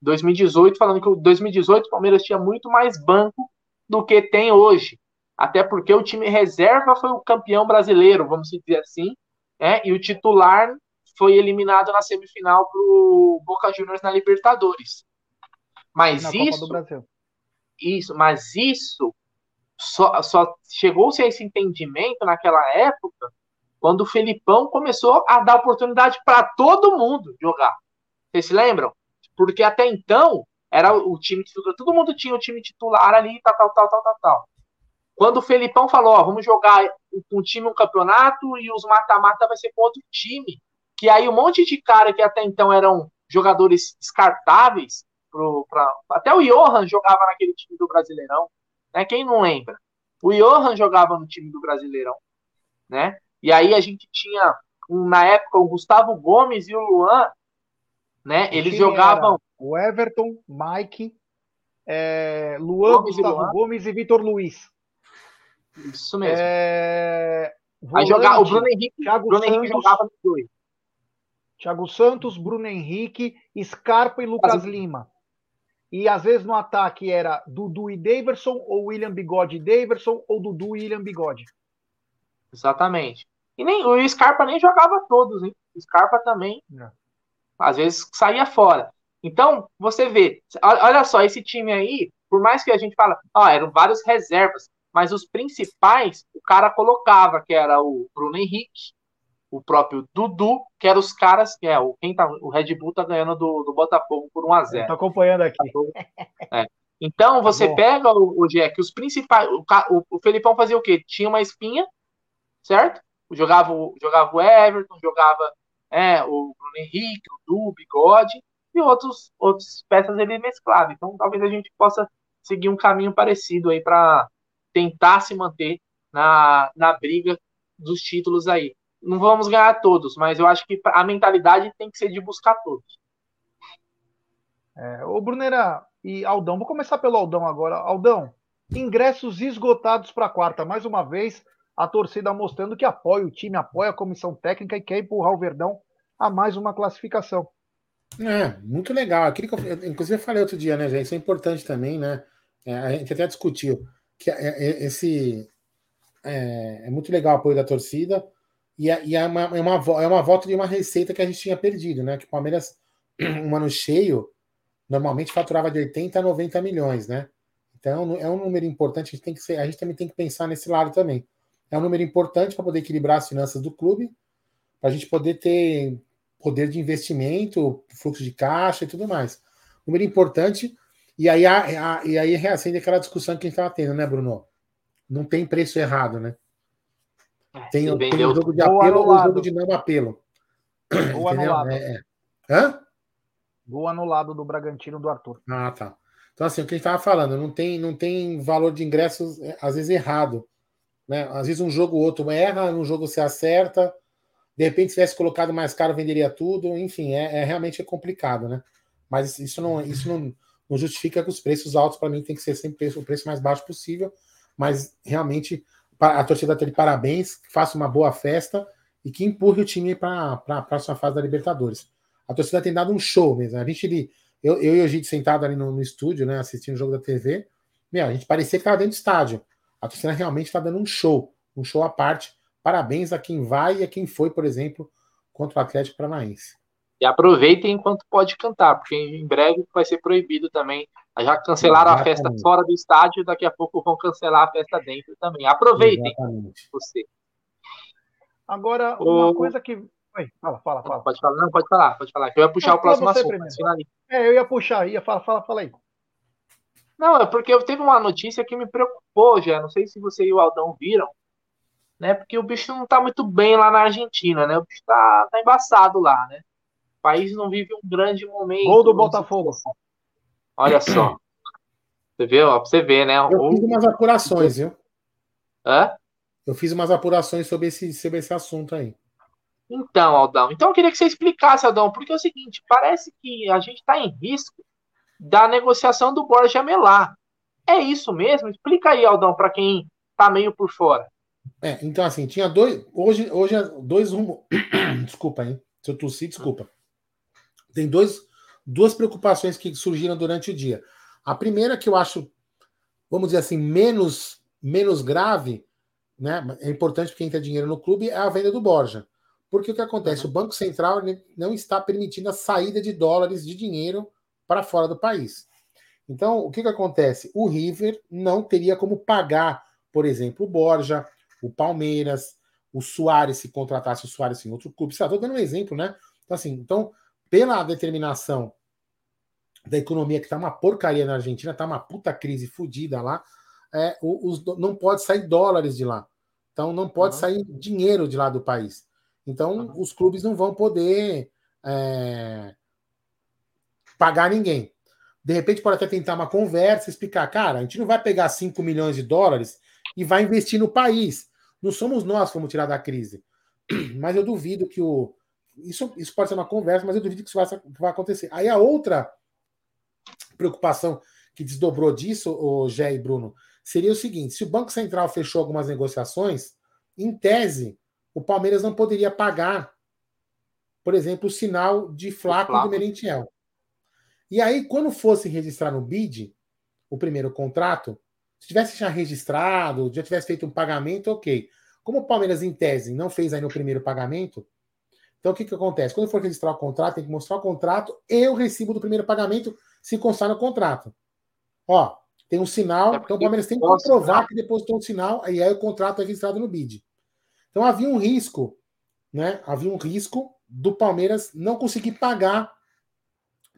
2018, falando que o 2018 o Palmeiras tinha muito mais banco do que tem hoje. Até porque o time reserva foi o campeão brasileiro, vamos dizer assim, né? e o titular foi eliminado na semifinal para o Boca Juniors na Libertadores. Mas na isso. Isso, mas isso só, só chegou-se a esse entendimento naquela época quando o Felipão começou a dar oportunidade para todo mundo jogar. Vocês se lembram? Porque até então era o time titular, todo mundo tinha o time titular ali, tal, tal, tal, tal, tal, tal. Quando o Felipão falou, ó, vamos jogar um time um campeonato e os mata-mata vai ser com outro time, que aí um monte de cara que até então eram jogadores descartáveis, pro, pra, até o Johan jogava naquele time do Brasileirão, né? Quem não lembra? O Johan jogava no time do Brasileirão, né? E aí a gente tinha na época o Gustavo Gomes e o Luan, né? Eles jogavam. O Everton, Mike, é, Luan, Gomes Gustavo e Luan. Gomes e Vitor Luiz. Isso mesmo. É... Volante, jogar, o Bruno Henrique, Thiago Bruno Santos, Henrique jogava no dois. Thiago Santos, Bruno Henrique, Scarpa e Lucas Lima. E às vezes no ataque era Dudu e Daverson, ou William Bigode e Daverson, ou Dudu e William Bigode. Exatamente. E nem, o Scarpa nem jogava todos, hein? O Scarpa também é às vezes saía fora. Então, você vê, olha só, esse time aí, por mais que a gente fala, ah, eram vários reservas, mas os principais o cara colocava, que era o Bruno Henrique, o próprio Dudu, que eram os caras, que é o quem tá, o Red Bull tá ganhando do, do Botafogo por 1 a 0. Tô acompanhando aqui. É. Então tá você tá pega o, o Jack, os principais, o, o, o Felipão fazia o quê? Tinha uma espinha, certo? Jogava, jogava o Everton, jogava é, o Bruno Henrique, o Du, o Bigode e outros, outras peças ele mesclava. Então talvez a gente possa seguir um caminho parecido aí para tentar se manter na, na briga dos títulos aí. Não vamos ganhar todos, mas eu acho que a mentalidade tem que ser de buscar todos. É, ô Brunera e Aldão, vou começar pelo Aldão agora. Aldão, ingressos esgotados para a quarta, mais uma vez, a torcida mostrando que apoia o time, apoia a comissão técnica e quer empurrar o Verdão a mais uma classificação. É, muito legal. Aquilo que eu, inclusive eu falei outro dia, né, gente? Isso é importante também, né? É, a gente até discutiu que é, é, esse é, é, muito legal o apoio da torcida e, é, e é, uma, é, uma, é uma volta de uma receita que a gente tinha perdido, né? Que o Palmeiras, um ano cheio, normalmente faturava de 80 a 90 milhões, né? Então é um número importante, a gente, tem que ser, a gente também tem que pensar nesse lado também é um número importante para poder equilibrar as finanças do clube, para a gente poder ter poder de investimento, fluxo de caixa e tudo mais. Número importante. E aí, a, a, e aí reacende aquela discussão que a gente estava tendo, né, Bruno? Não tem preço errado, né? É, tem, tem o jogo de apelo ou o jogo de não apelo. Gol anulado. É, é. Hã? Gol anulado do Bragantino do Arthur. Ah, tá. Então, assim, o que a gente estava falando, não tem, não tem valor de ingressos, é, às vezes, errado. Né? Às vezes um jogo ou outro erra, num jogo você acerta. De repente, se tivesse colocado mais caro, venderia tudo. Enfim, é, é realmente complicado, né? Mas isso não, isso não, não justifica que os preços altos, para mim, tem que ser sempre o preço mais baixo possível. Mas realmente a torcida tem parabéns, que faça uma boa festa e que empurre o time para a próxima fase da Libertadores. A torcida tem dado um show mesmo. A gente, eu, eu e o Gide sentado ali no, no, estúdio, né, assistindo o jogo da TV, meu, a gente parecia que estava dentro do estádio. A torcida realmente está dando um show, um show à parte. Parabéns a quem vai e a quem foi, por exemplo, contra o Atlético Paranaense. E aproveitem enquanto pode cantar, porque em breve vai ser proibido também. Já cancelaram Exatamente. a festa fora do estádio, daqui a pouco vão cancelar a festa dentro também. Aproveitem Exatamente. você. Agora, uma o... coisa que. Oi, fala, fala, fala. Pode falar, não, pode falar, pode falar. Eu ia puxar o próximo assunto. É, eu ia puxar, ia falar, fala, fala aí. Não, é porque eu teve uma notícia que me preocupou já. Não sei se você e o Aldão viram, né? Porque o bicho não tá muito bem lá na Argentina, né? O bicho tá, tá embaçado lá, né? O país não vive um grande momento. Gol do Botafogo. Olha só. Você viu? Ó, pra você ver, né? Eu fiz umas apurações, viu? Hã? Eu fiz umas apurações sobre esse, sobre esse assunto aí. Então, Aldão, então eu queria que você explicasse, Aldão, porque é o seguinte, parece que a gente está em risco da negociação do Borja Melar. É isso mesmo? Explica aí, Aldão, para quem está meio por fora. É, então assim, tinha dois. Hoje, hoje é dois rumos. desculpa, hein? Se eu tossi, desculpa. Tem dois, duas preocupações que surgiram durante o dia. A primeira que eu acho, vamos dizer assim, menos, menos grave, né? É importante quem tem dinheiro no clube, é a venda do Borja. Porque o que acontece? O Banco Central não está permitindo a saída de dólares de dinheiro para fora do país. Então, o que, que acontece? O River não teria como pagar, por exemplo, o Borja, o Palmeiras, o Soares, se contratasse o Soares em outro clube. Estou dando um exemplo, né? Então, assim, então, pela determinação da economia que está uma porcaria na Argentina, está uma puta crise fodida lá, é, os, não pode sair dólares de lá. Então, não pode uhum. sair dinheiro de lá do país. Então, uhum. os clubes não vão poder é, pagar ninguém. De repente, pode até tentar uma conversa, explicar, cara, a gente não vai pegar 5 milhões de dólares e vai investir no país. Não somos nós que vamos tirar da crise. Mas eu duvido que o. Isso, isso pode ser uma conversa, mas eu duvido que isso vai, que vai acontecer. Aí a outra preocupação que desdobrou disso, o Gé e Bruno, seria o seguinte: se o Banco Central fechou algumas negociações, em tese, o Palmeiras não poderia pagar, por exemplo, o sinal de Flaco e do Merentiel. E aí, quando fosse registrar no BID o primeiro contrato, se tivesse já registrado, já tivesse feito um pagamento, ok. Como o Palmeiras, em tese, não fez aí no primeiro pagamento, então o que, que acontece? Quando for registrar o contrato, tem que mostrar o contrato e o recibo do primeiro pagamento se constar no contrato. Ó, tem um sinal, é então o Palmeiras tem que comprovar que depositou um sinal, e aí o contrato é registrado no BID. Então havia um risco, né? Havia um risco do Palmeiras não conseguir pagar,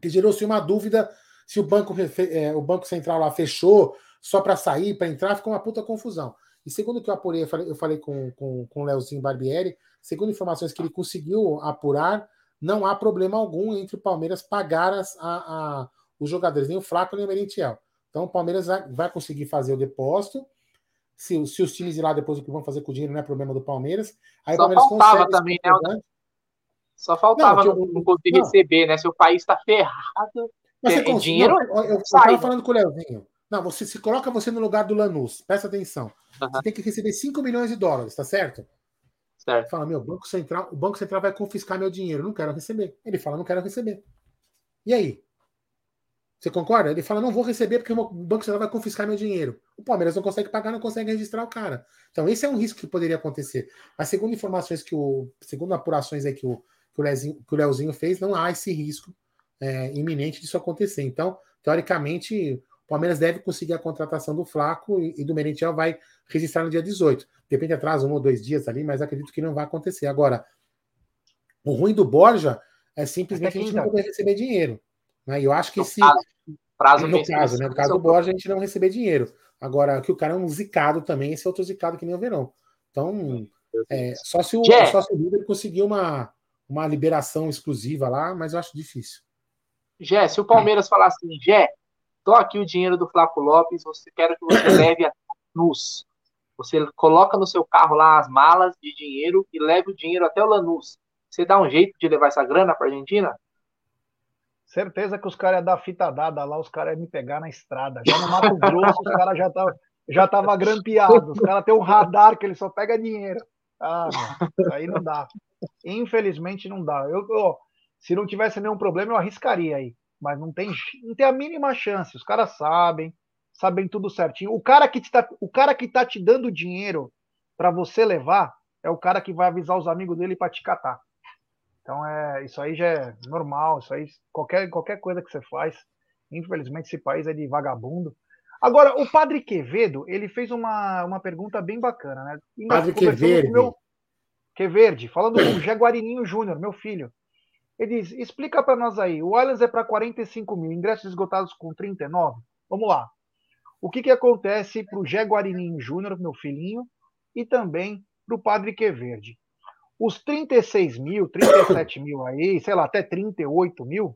que gerou-se uma dúvida se o banco, é, o banco Central lá fechou só para sair, para entrar, ficou uma puta confusão. E segundo que eu apurei, eu falei, eu falei com, com, com o Leozinho Barbieri, segundo informações que ele conseguiu apurar, não há problema algum entre o Palmeiras pagar as, a, a, os jogadores, nem o Flaco nem o Merentiel. Então o Palmeiras vai, conseguir fazer o depósito se, se os times ir lá depois o que vão fazer com o dinheiro não é problema do Palmeiras. Aí Só o Palmeiras faltava também, né? Só faltava não, não conseguir não. receber, né? Se o país está ferrado, Mas tem dinheiro. Não, eu estava falando com o Leozinho. Não, você se coloca você no lugar do Lanús. Presta atenção. Uhum. Você tem que receber 5 milhões de dólares, tá certo? Certo. Fala, meu, Banco Central, o Banco Central vai confiscar meu dinheiro. Não quero receber. Ele fala, não quero receber. E aí? Você concorda? Ele fala: não vou receber porque o Banco Central vai confiscar meu dinheiro. O Palmeiras não consegue pagar, não consegue registrar o cara. Então, esse é um risco que poderia acontecer. Mas, segundo informações que o. Segundo apurações aí que o, que o, Lezinho, que o Leozinho fez, não há esse risco é, iminente disso acontecer. Então, teoricamente, Palmeiras deve conseguir a contratação do Flaco e, e do Merentiel vai registrar no dia 18. Depende atrás um ou dois dias ali, mas acredito que não vai acontecer. Agora, o ruim do Borja é simplesmente a gente não poder receber dinheiro. Né? eu acho que se. Prazo, no caso, né? No caso do Borja, a gente não receber dinheiro. Agora, que o cara é um zicado também, esse é outro zicado que nem o Verão. Então, é, só se o, só se o líder conseguir uma, uma liberação exclusiva lá, mas eu acho difícil. Jé, se o Palmeiras falar assim, Jé, tô aqui o dinheiro do Flaco Lopes, você quero que você leve a Lanús. Você coloca no seu carro lá as malas de dinheiro e leve o dinheiro até o Lanús. Você dá um jeito de levar essa grana para Argentina? Certeza que os caras iam dar fita dada lá, os caras iam me pegar na estrada. Já no Mato Grosso, os caras já estavam já tava grampeados. Os caras têm um radar que ele só pega dinheiro. Ah, aí não dá. Infelizmente não dá. Eu, eu, se não tivesse nenhum problema, eu arriscaria aí. Mas não tem, não tem a mínima chance. Os caras sabem, sabem tudo certinho. O cara que está, o cara que tá te dando dinheiro para você levar é o cara que vai avisar os amigos dele para te catar. Então é isso aí já é normal, isso aí qualquer qualquer coisa que você faz, infelizmente esse país é de vagabundo. Agora o Padre Quevedo ele fez uma, uma pergunta bem bacana, né? Padre Quevedo. Meu... Queverde, falando com o Jaguarininho Júnior, meu filho. Ele diz: explica para nós aí, o Allianz é para 45 mil, ingressos esgotados com 39. Vamos lá. O que, que acontece para o Jaguarininho Júnior, meu filhinho, e também para o Padre Queverde? Os 36 mil, 37 mil aí, sei lá, até 38 mil,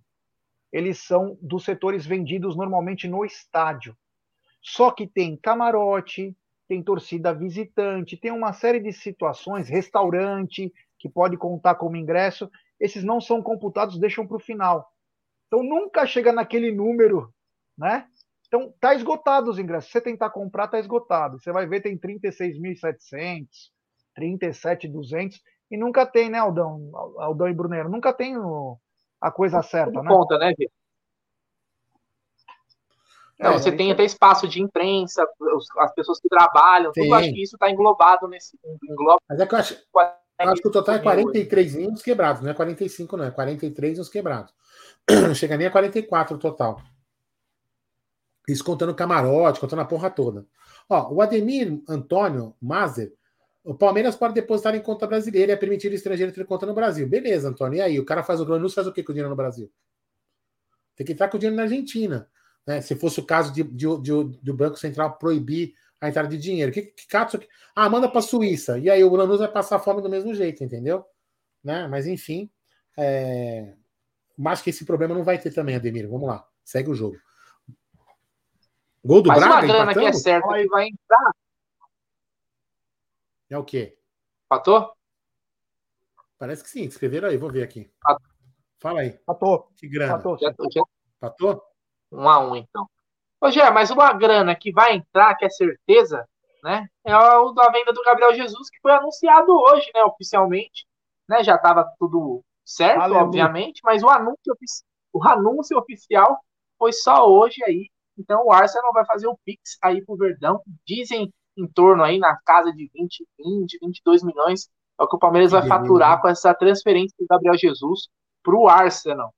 eles são dos setores vendidos normalmente no estádio. Só que tem camarote, tem torcida visitante, tem uma série de situações, restaurante, que pode contar como ingresso, esses não são computados, deixam para o final. Então nunca chega naquele número, né? Então tá esgotado os ingressos. Se você tentar comprar, tá esgotado. Você vai ver tem 36.700, 37.200 e nunca tem, né, Aldão, Aldão e Brunero, nunca tem o, a coisa certa, né? Conta, né, Gê? Não, é, você tem até espaço de imprensa, as pessoas que trabalham, Sim. tudo acho que isso está englobado nesse. Engloba Mas é que eu acho, acho que o total é 43 uns quebrados, não é 45, não, é 43 uns quebrados. Não chega nem a 44 o total. Isso contando camarote, contando a porra toda. Ó, o Ademir Antônio Mazer, o Palmeiras pode depositar em conta brasileira e é permitir o estrangeiro ter conta no Brasil. Beleza, Antônio. E aí? O cara faz o Granus, faz o que com o dinheiro no Brasil? Tem que entrar com o dinheiro na Argentina. Né? Se fosse o caso de, de, de, de o Banco Central proibir a entrada de dinheiro. Que, que que... Ah, manda para a Suíça. E aí o Lanús vai passar fome do mesmo jeito, entendeu? Né? Mas enfim. É... Mas que esse problema não vai ter também, Ademir. Vamos lá. Segue o jogo. Gol do Faz Braga? uma grana empatando? que é certa que vai entrar. É o quê? Patou? Parece que sim. Escreveram aí. Vou ver aqui. Patou. Fala aí. Patou. Que grana. Patou. Patou? Um a um, então. Ô, Gé, mas uma grana que vai entrar, que é certeza, né? É o da venda do Gabriel Jesus, que foi anunciado hoje, né, oficialmente. Né, já estava tudo certo, Aleluia. obviamente, mas o anúncio, o anúncio oficial foi só hoje aí. Então o Arsenal vai fazer o Pix aí pro Verdão. Dizem em torno aí na casa de 20, 20, 22 milhões. É o que o Palmeiras vai faturar com essa transferência do Gabriel Jesus pro Arsenal.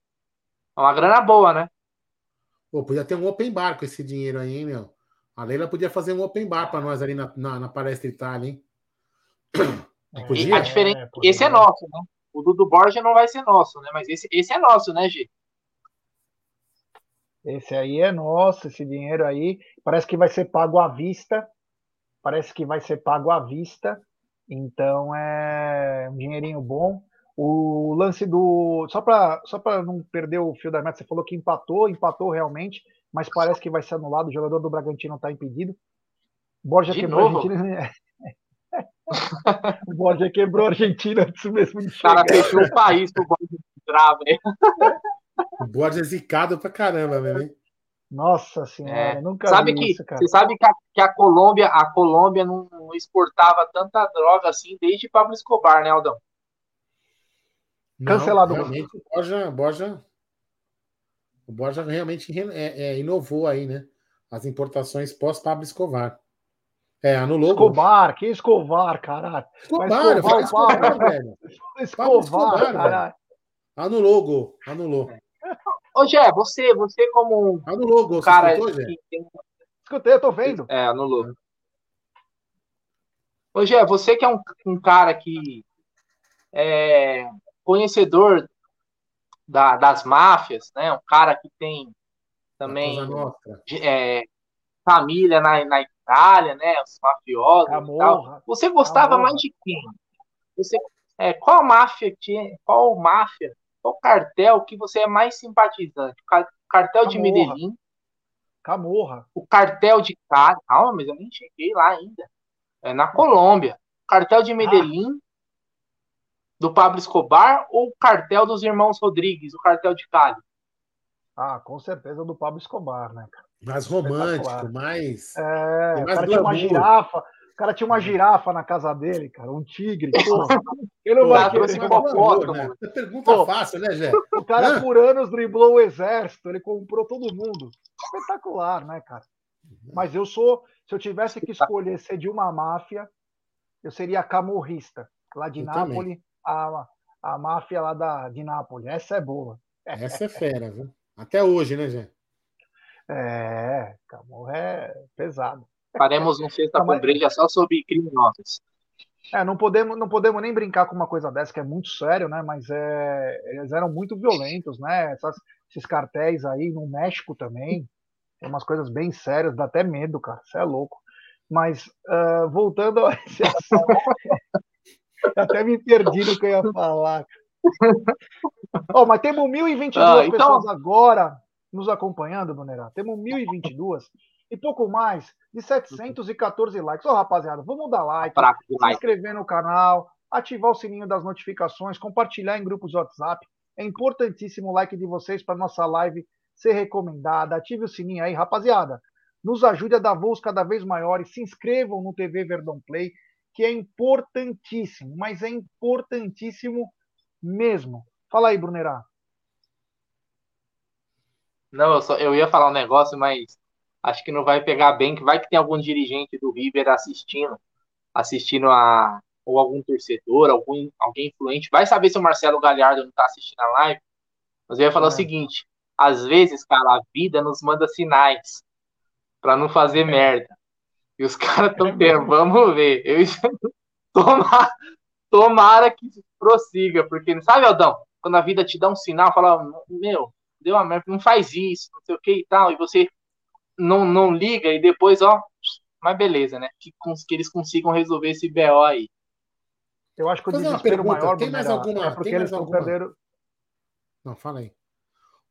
É uma grana boa, né? Pô, podia ter um open bar com esse dinheiro aí, hein, meu? A Leila podia fazer um open bar para nós ali na, na, na, Palestra Itália, hein? Podia? A diferença, é, esse é nosso, né? O do Borja não vai ser nosso, né? Mas esse, esse é nosso, né, G? Esse aí é nosso, esse dinheiro aí. Parece que vai ser pago à vista. Parece que vai ser pago à vista. Então é um dinheirinho bom. O lance do. Só para só não perder o fio da meta, você falou que empatou, empatou realmente, mas parece que vai ser anulado. O jogador do Bragantino está impedido. Borja de quebrou novo? a Argentina. o Borja quebrou a Argentina antes mesmo de chegar. O cara fechou o país pro Borja entrar, velho. O Borja é zicado pra caramba, velho. Nossa senhora, é. nunca sabe vi que, isso, cara. Você sabe que a, que a Colômbia, a Colômbia não, não exportava tanta droga assim desde Pablo Escobar, né, Aldão? Cancelado. Não, realmente, o Borja, Borja, o Borja realmente é, é, inovou aí, né? As importações pós-Pablo Escobar. É, anulou. Escobar, que Escobar, caralho. Escobar, Escobar, Escobar, velho. Escobar, Escobar caralho. Anulou o gol, anulou. Ô, Gé, você, você como anulou o gol, cara escutou, que tem... Escutei, eu tô vendo. É, anulou. Ô, Gé, você que é um, um cara que é, conhecedor da, das máfias, né? Um cara que tem também é, família na, na Itália, né? Os mafiosos e tal. Você gostava mais de quem? Você, é, qual máfia que qual máfia, qual cartel que você é mais simpatizante? O cartel Camorra. de Medellín? Camorra. O cartel de Cali. Calma, mas eu nem cheguei lá ainda. É na Colômbia. O cartel de Medellín ah do Pablo Escobar ou o cartel dos irmãos Rodrigues, o cartel de Cali? Ah, com certeza do Pablo Escobar, né? Mais romântico, mais. É, mais o cara tinha uma girafa. O cara tinha uma girafa na casa dele, cara, um tigre. Ele não vai querer uma foto, né? Pergunta Pô, fácil, né, Jé? O cara por anos driblou o exército, ele comprou todo mundo. Espetacular, né, cara? Mas eu sou, se eu tivesse que escolher ser de uma máfia, eu seria camorrista, lá de eu Nápoles. Também a, a máfia lá da, de Nápoles. Essa é boa. Essa é fera, viu? Até hoje, né, Zé? É, Camorra é pesado. Faremos um sexta com breja só sobre criminosos. É, não podemos, não podemos nem brincar com uma coisa dessa, que é muito sério, né? Mas é, eles eram muito violentos, né? Essas, esses cartéis aí no México também. Tem umas coisas bem sérias, dá até medo, cara. Você é louco. Mas uh, voltando a esse assunto, até me perdi no que eu ia falar. oh, mas temos 1.022 ah, então... pessoas agora nos acompanhando, Bonerá. Temos 1.022 e pouco mais de 714 likes. Ô, oh, rapaziada, vamos dar like, se inscrever no canal, ativar o sininho das notificações, compartilhar em grupos de WhatsApp. É importantíssimo o like de vocês para nossa live ser recomendada. Ative o sininho aí, rapaziada. Nos ajude a dar voos cada vez maiores. Se inscrevam no TV Verdão Play, que é importantíssimo, mas é importantíssimo mesmo. Fala aí, Brunerá. Não, eu, só, eu ia falar um negócio, mas acho que não vai pegar bem, que vai que tem algum dirigente do River assistindo, assistindo a ou algum torcedor, algum alguém influente, vai saber se o Marcelo Galhardo não está assistindo a live. Mas eu ia falar é. o seguinte: às vezes, cara, a vida nos manda sinais para não fazer é. merda. E os caras estão é vamos ver. Eu tomara, tomara que prossiga, porque sabe, Aldão, quando a vida te dá um sinal, fala, meu, deu uma merda, não faz isso, não sei o que e tal, e você não, não liga e depois, ó, mas beleza, né? Que, que eles consigam resolver esse BO aí. Eu acho que o Fazer desespero maior tem mais alguma, é porque eles alguma... perderam. Não, fala aí.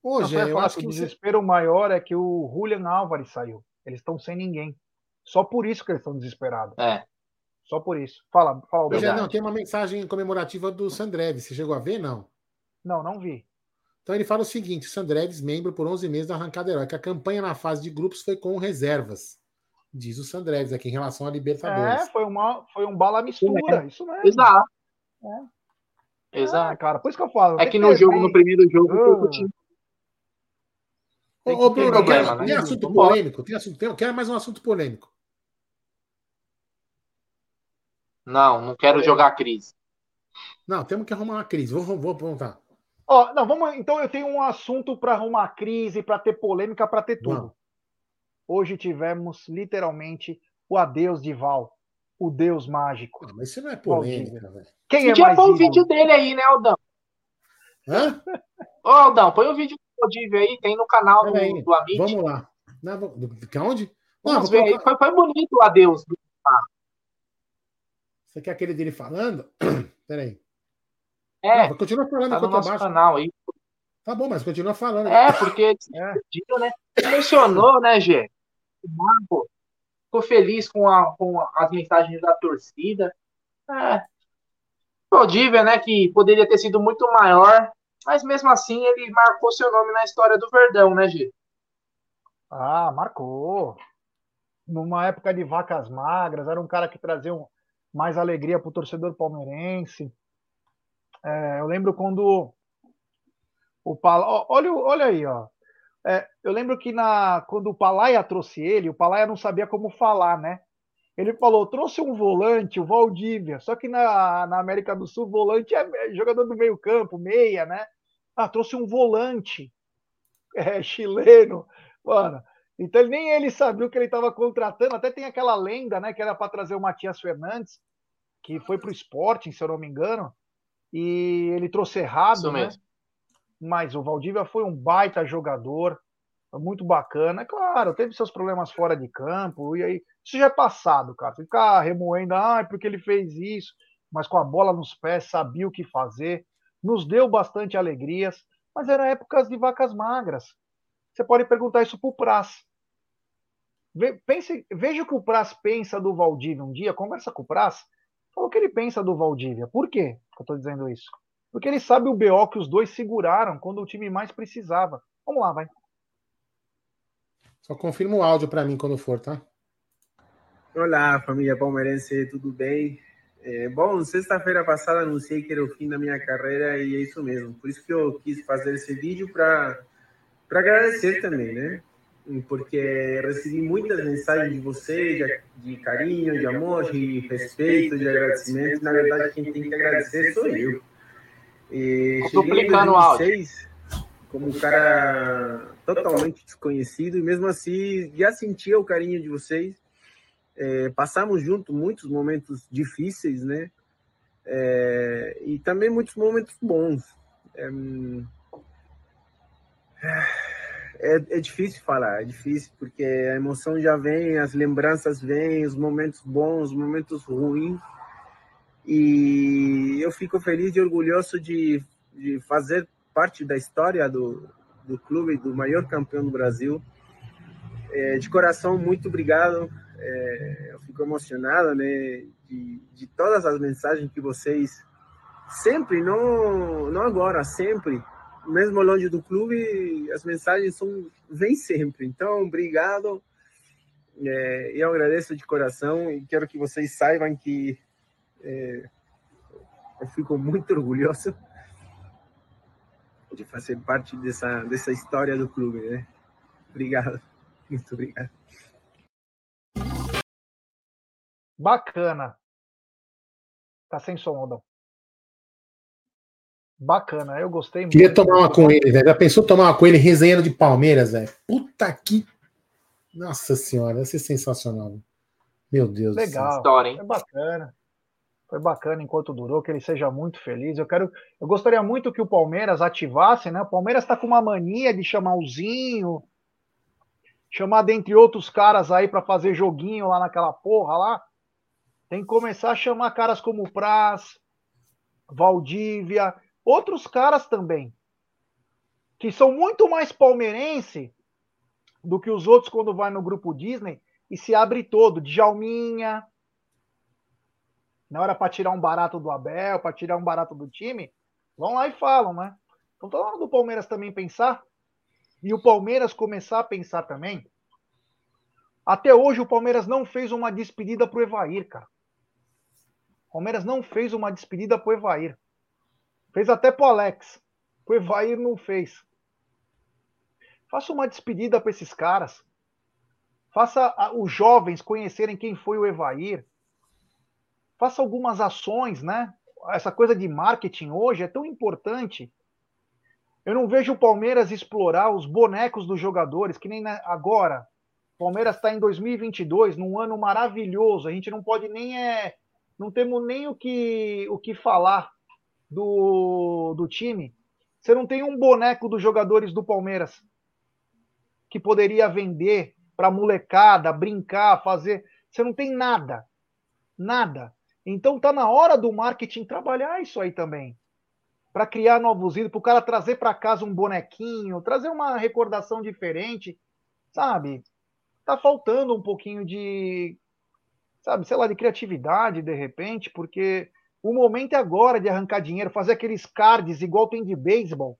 Hoje, eu, eu acho que o desespero você... maior é que o Julian Álvares saiu. Eles estão sem ninguém. Só por isso que eles estão desesperados. É. Só por isso. Fala, fala Hoje, não, tem uma mensagem comemorativa do Sandrev. Você chegou a ver, não? Não, não vi. Então ele fala o seguinte: Sandreves, membro por 11 meses da arrancada heróica. A campanha na fase de grupos foi com reservas. Diz o Sandreves aqui em relação a Libertadores. É, foi, uma, foi um bala mistura, é. isso mesmo. Exato. É. Exato. É, cara, por isso que eu falo. É que no jogo, no primeiro jogo, uh. time. Ô, Bruno, problema, tem, né? assunto polêmico? Tem assunto, tem, quero mais um assunto polêmico. Não, não quero jogar crise. Não, temos que arrumar uma crise. Vou, vou apontar. Ó, não, vamos. Então eu tenho um assunto para arrumar crise, para ter polêmica, para ter tudo. Hoje tivemos literalmente o adeus de Val, o deus mágico. Não, mas isso não é polêmica, velho. Quem Podia é mais pôr o vídeo dele aí, né, Aldão? Hã? Ô, Aldão, põe o vídeo do Valdívia aí, tem no canal do, do Amit. Vamos lá. Não, onde? Vamos ver aí. Foi, foi bonito o adeus. Você quer aquele dele falando? Peraí. É. Não, continua falando tá no nosso abaixo. canal aí. Tá bom, mas continua falando. É, porque é. né? Mencionou, né, Gê? O Marco ficou feliz com, a, com as mensagens da torcida. É. O Dívia, né, que poderia ter sido muito maior, mas mesmo assim ele marcou seu nome na história do Verdão, né, Gê? Ah, marcou. Numa época de vacas magras, era um cara que trazia um, mais alegria para o torcedor palmeirense. É, eu lembro quando o Pala... olha, olha aí, ó. É, eu lembro que na, quando o Palaia trouxe ele, o Palaia não sabia como falar, né? Ele falou, trouxe um volante, o Valdívia, só que na, na América do Sul, volante é jogador do meio campo, meia, né? Ah, trouxe um volante é, chileno, mano. Então nem ele sabia o que ele estava contratando. Até tem aquela lenda, né, que era para trazer o Matias Fernandes, que foi para o Sporting, se eu não me engano e ele trouxe errado, Isso né? Mas o Valdívia foi um baita jogador, muito bacana. É claro, teve seus problemas fora de campo, e aí isso já é passado, cara. Ficar remoendo, ah, porque ele fez isso, mas com a bola nos pés, sabia o que fazer, nos deu bastante alegrias, mas eram épocas de vacas magras. Você pode perguntar isso pro Praz. Pense, veja o que o Praz pensa do Valdívia um dia, conversa com o Praz, Fala o que ele pensa do Valdívia. Por quê que eu estou dizendo isso? Porque ele sabe o BO que os dois seguraram quando o time mais precisava. Vamos lá, vai. Só confirma o áudio para mim quando for, tá? Olá, família palmeirense, tudo bem? É, bom, sexta-feira passada anunciei que era o fim da minha carreira e é isso mesmo. Por isso que eu quis fazer esse vídeo para agradecer também, né? porque recebi muitas mensagens de vocês, de, de, carinho, de amor, de respeito, de agradecimento. Na verdade, quem tem que agradecer sou eu. E cheguei em 2006 como um cara totalmente desconhecido e mesmo assim já sentia o carinho de vocês. É, passamos juntos muitos momentos difíceis, né? É, e também muitos momentos bons. É, é, é difícil falar, é difícil, porque a emoção já vem, as lembranças vêm, os momentos bons, os momentos ruins. E eu fico feliz e orgulhoso de, de fazer parte da história do, do clube, do maior campeão do Brasil. É, de coração, muito obrigado. é, eu fico emocionado, né, de, de todas as mensagens que vocês sempre, não, não agora, sempre, mesmo longe do clube, as mensagens são vêm sempre. Então, obrigado. É, eu agradeço de coração e quero que vocês saibam que é, eu fico muito orgulhoso de fazer parte dessa, dessa história do clube, né? Obrigado, muito obrigado. Bacana. Tá sem som, Aldão. Bacana, eu gostei muito. Queria tomar uma com ele, velho. Já pensou tomar uma com ele resenhando de Palmeiras, velho? Puta que. Nossa senhora, ia ser sensacional. Meu Deus Legal. História, hein? É bacana. Foi bacana enquanto durou, que ele seja muito feliz. Eu quero, eu gostaria muito que o Palmeiras ativasse, né? O Palmeiras está com uma mania de chamar o Zinho, chamar dentre outros caras aí para fazer joguinho lá naquela porra lá. Tem que começar a chamar caras como Praz, Valdívia, outros caras também, que são muito mais palmeirense do que os outros quando vai no grupo Disney e se abre todo, Djalminha, na hora para tirar um barato do Abel, para tirar um barato do time, vão lá e falam, né? Então tá na hora do Palmeiras também pensar e o Palmeiras começar a pensar também. Até hoje o Palmeiras não fez uma despedida pro Evair, cara. O Palmeiras não fez uma despedida pro Evair. Fez até pro Alex. O Evair não fez. Faça uma despedida para esses caras. Faça os jovens conhecerem quem foi o Evair faça algumas ações, né? Essa coisa de marketing hoje é tão importante. Eu não vejo o Palmeiras explorar os bonecos dos jogadores, que nem agora. O Palmeiras está em 2022, num ano maravilhoso. A gente não pode nem é, não temos nem o que o que falar do, do time. Você não tem um boneco dos jogadores do Palmeiras que poderia vender para molecada, brincar, fazer. Você não tem nada, nada. Então tá na hora do marketing trabalhar isso aí também. Para criar novos ídolos, para o cara trazer para casa um bonequinho, trazer uma recordação diferente, sabe? Tá faltando um pouquinho de, sabe, sei lá, de criatividade de repente, porque o momento é agora de arrancar dinheiro, fazer aqueles cards igual tem de beisebol,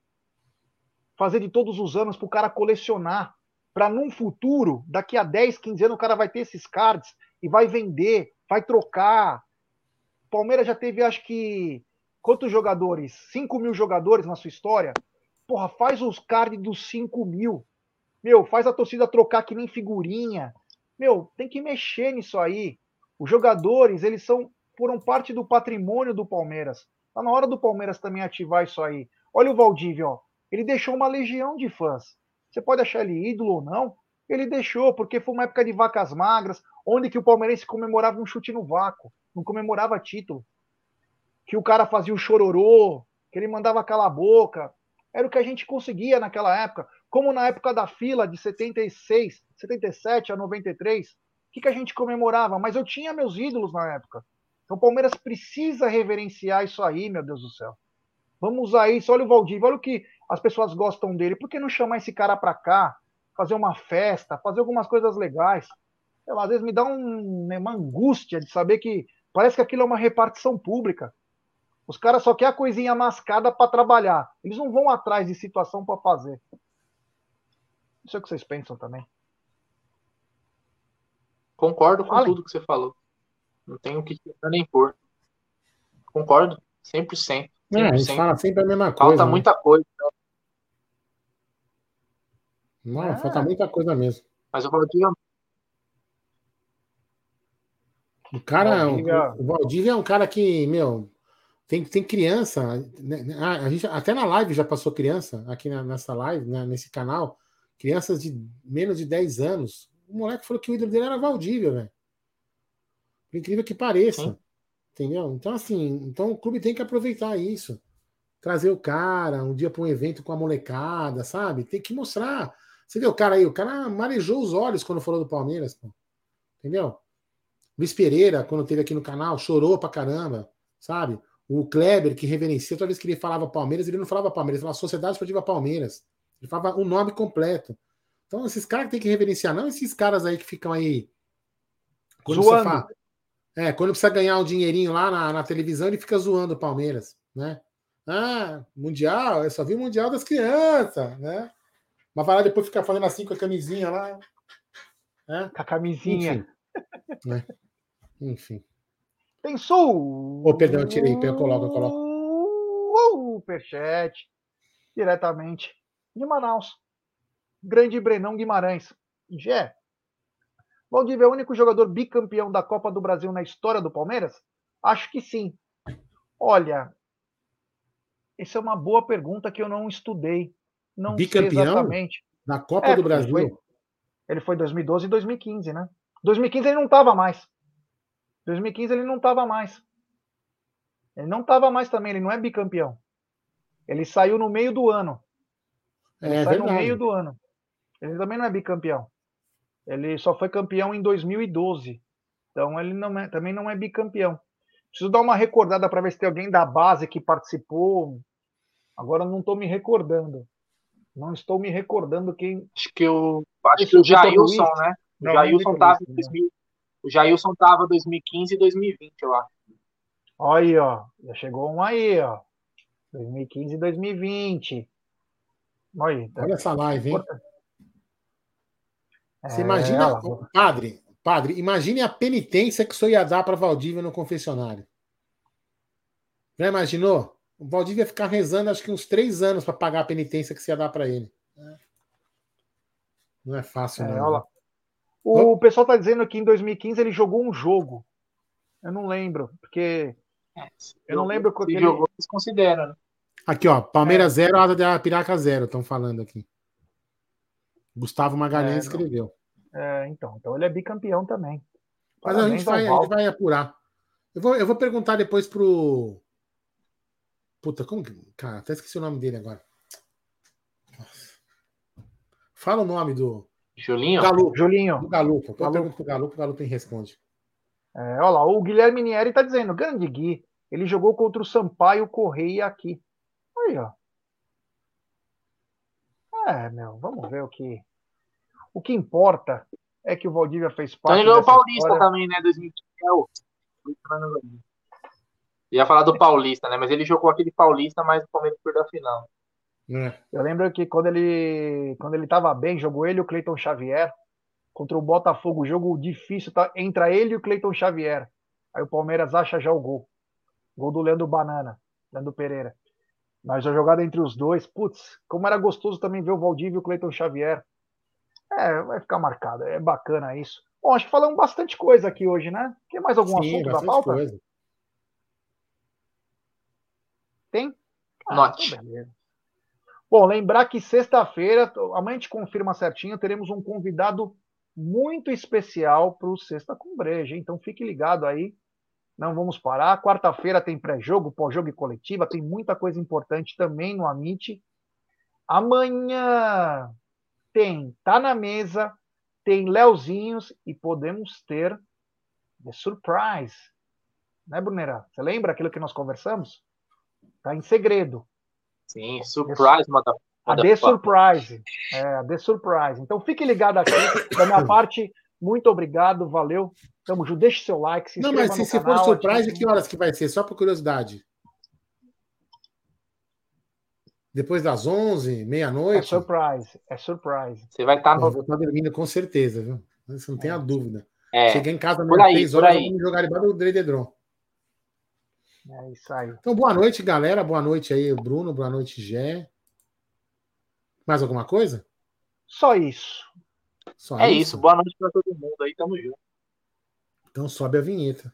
fazer de todos os anos para o cara colecionar, para num futuro, daqui a 10, 15 anos, o cara vai ter esses cards e vai vender, vai trocar, Palmeiras já teve, acho que, quantos jogadores? 5 mil jogadores na sua história? Porra, faz os cards dos 5 mil. Meu, faz a torcida trocar que nem figurinha. Meu, tem que mexer nisso aí. Os jogadores, eles são foram parte do patrimônio do Palmeiras. Tá na hora do Palmeiras também ativar isso aí. Olha o Valdívia, ó. Ele deixou uma legião de fãs. Você pode achar ele ídolo ou não, ele deixou, porque foi uma época de vacas magras, onde que o palmeirense comemorava um chute no vácuo não comemorava título. Que o cara fazia o chororô, que ele mandava calar a boca. Era o que a gente conseguia naquela época. Como na época da fila de 76, 77 a 93. O que, que a gente comemorava? Mas eu tinha meus ídolos na época. Então o Palmeiras precisa reverenciar isso aí, meu Deus do céu. Vamos usar isso. Olha o Valdívia, olha o que as pessoas gostam dele. Por que não chamar esse cara para cá? Fazer uma festa, fazer algumas coisas legais. Lá, às vezes me dá um, né, uma angústia de saber que Parece que aquilo é uma repartição pública. Os caras só querem a coisinha mascada para trabalhar. Eles não vão atrás de situação para fazer. Isso é o que vocês pensam também. Concordo com tudo que você falou. Não tenho o que tirar nem pôr. Concordo, 100%. 100%. É, a gente fala sempre a mesma coisa. Falta né? muita coisa. Não, é. falta muita coisa mesmo. Mas o Valdir o cara, Valdívia... o Valdívia é um cara que, meu, tem, tem criança. Né, né, a, gente até na live já passou criança, aqui na, nessa live, né, nesse canal, crianças de menos de 10 anos. O moleque falou que o ídolo dele era Valdívia, velho. Por incrível que pareça. Sim. Entendeu? Então, assim, então o clube tem que aproveitar isso. Trazer o cara um dia para um evento com a molecada, sabe? Tem que mostrar. Você vê o cara aí, o cara marejou os olhos quando falou do Palmeiras, pô. Entendeu? Luiz Pereira, quando teve aqui no canal, chorou pra caramba, sabe? O Kleber, que reverencia, toda vez que ele falava Palmeiras, ele não falava Palmeiras, ele falava Sociedade Esportiva Palmeiras. Ele falava o nome completo. Então, esses caras que tem que reverenciar, não esses caras aí que ficam aí Quando Zoando. fala- é, quando precisa ganhar um dinheirinho lá na, na televisão, ele fica zoando o Palmeiras, né? Ah, Mundial, eu só vi o Mundial das crianças, né? Mas vai lá depois ficar fazendo assim com a camisinha lá. Né? Com a camisinha. Enfim. né? Enfim. Sul. Ô, perdão, eu tirei, eu coloco, eu coloco. Superchat. Diretamente de Manaus. Grande Brenão Guimarães. Gé. Valdívia é o único jogador bicampeão da Copa do Brasil na história do Palmeiras? Acho que sim. Olha, essa é uma boa pergunta que eu não estudei. Não Bicampeão? exatamente. Na Copa É, do Brasil. Foi, ele foi 2012 e 2015, né? 2015 ele não estava mais. 2015 ele não estava mais. Ele não estava mais também, ele não é bicampeão. Ele saiu no meio do ano. Ele É sai no verdade. meio do ano. Ele também não é bicampeão. Ele só foi campeão em 2012. Então ele não é- também não é bicampeão. Preciso dar uma recordada para ver se tem alguém da base que participou. Agora não estou me recordando. Não estou me recordando quem. Acho que o, acho que o Jailson, Luiz? né? O Jailson Vitor tava Luiz, em né? 2000 O Jailson tava 2015 e 2020, eu acho. Olha aí, ó. Já chegou um aí, ó. 2015 e 2020. Olha aí. tá- Olha essa live, hein? Você É, imagina, lá. padre, padre, imagine a penitência que o senhor ia dar para Valdívia no confessionário. Já imaginou? O Valdívia ia ficar rezando acho que uns três anos para pagar a penitência que você ia dar para ele. Não é fácil, É, não. olha lá. O pessoal tá dizendo que em 2015 ele jogou um jogo. Eu não lembro, porque É, Eu não lembro que ele- jogou, eles consideram, né? Aqui, ó, É. Palmeiras 0, Asa de Arapiraca 0, estão falando aqui. Gustavo Magalhães É, escreveu. É, então, então ele é bicampeão também. Mas a gente vai, a gente vai apurar. Eu vou, eu vou perguntar depois pro. Puta, como que. Cara, até esqueci o nome dele agora. Nossa. Fala o nome do. Julinho? Galupo. Julinho, Do Galupo. Eu Galupo. pergunto pro Galupo, o Galupo responde. é, olha lá, o Guilherme Nieri tá dizendo, grande Gui, ele jogou contra o Sampaio Correia aqui. Aí, ó. É, meu, vamos ver o que. O que importa é que o Valdívia fez Então parte ele ganhou o Paulista história. também, né? 2015. É o- Ia falar do Paulista, né? Mas ele jogou aquele Paulista, mas o Palmeiras perdeu a final. É. Eu lembro que quando ele quando ele tava bem, jogou ele e o Cleiton Xavier contra o Botafogo, jogo difícil, tá? Entra ele e o Cleiton Xavier. Aí o Palmeiras acha já o gol. Gol do Leandro Banana, Leandro Pereira. Mas a jogada entre os dois, putz, como era gostoso também ver o Valdívia e o Cleiton Xavier. É, vai ficar marcado, é bacana isso. Bom, acho que falamos bastante coisa aqui hoje, né? Tem mais algum Sim, assunto da pauta? coisa. Tem? Note. então beleza. Bom, lembrar que sexta-feira, amanhã a gente confirma certinho, teremos um convidado muito especial para o Sexta com Breja. hein? Então fique ligado aí. Não vamos parar. Quarta-feira tem pré-jogo, pós-jogo e coletiva. Tem muita coisa importante também no Amit. Amanhã tem Tá na Mesa, tem Leozinhos e podemos ter The Surprise. Né, Brunera? Você lembra aquilo que nós conversamos? Tá em segredo. Sim, surprise, mother- A The. Surprise. É, a The Surprise. Então fique ligado aqui. Da minha parte, muito obrigado, valeu. Tamo junto. Deixe seu like, se Não, mas no se, se for surprise, ative- que horas que vai ser? Só por curiosidade. Depois das 11, É meia-noite? surprise. É surprise. Você vai estar Eu no. vou estar dormindo com certeza, viu? Você não tem a dúvida. É, Cheguei em casa por às aí, 3 por horas, aí. eu vou me jogar debaixo do Drededron. É isso aí. Então, boa noite, galera. Boa noite aí, Bruno. Boa noite, Gé. Mais alguma coisa? Só isso. Só é isso. Boa noite pra todo mundo aí, tamo junto. Então sobe a vinheta.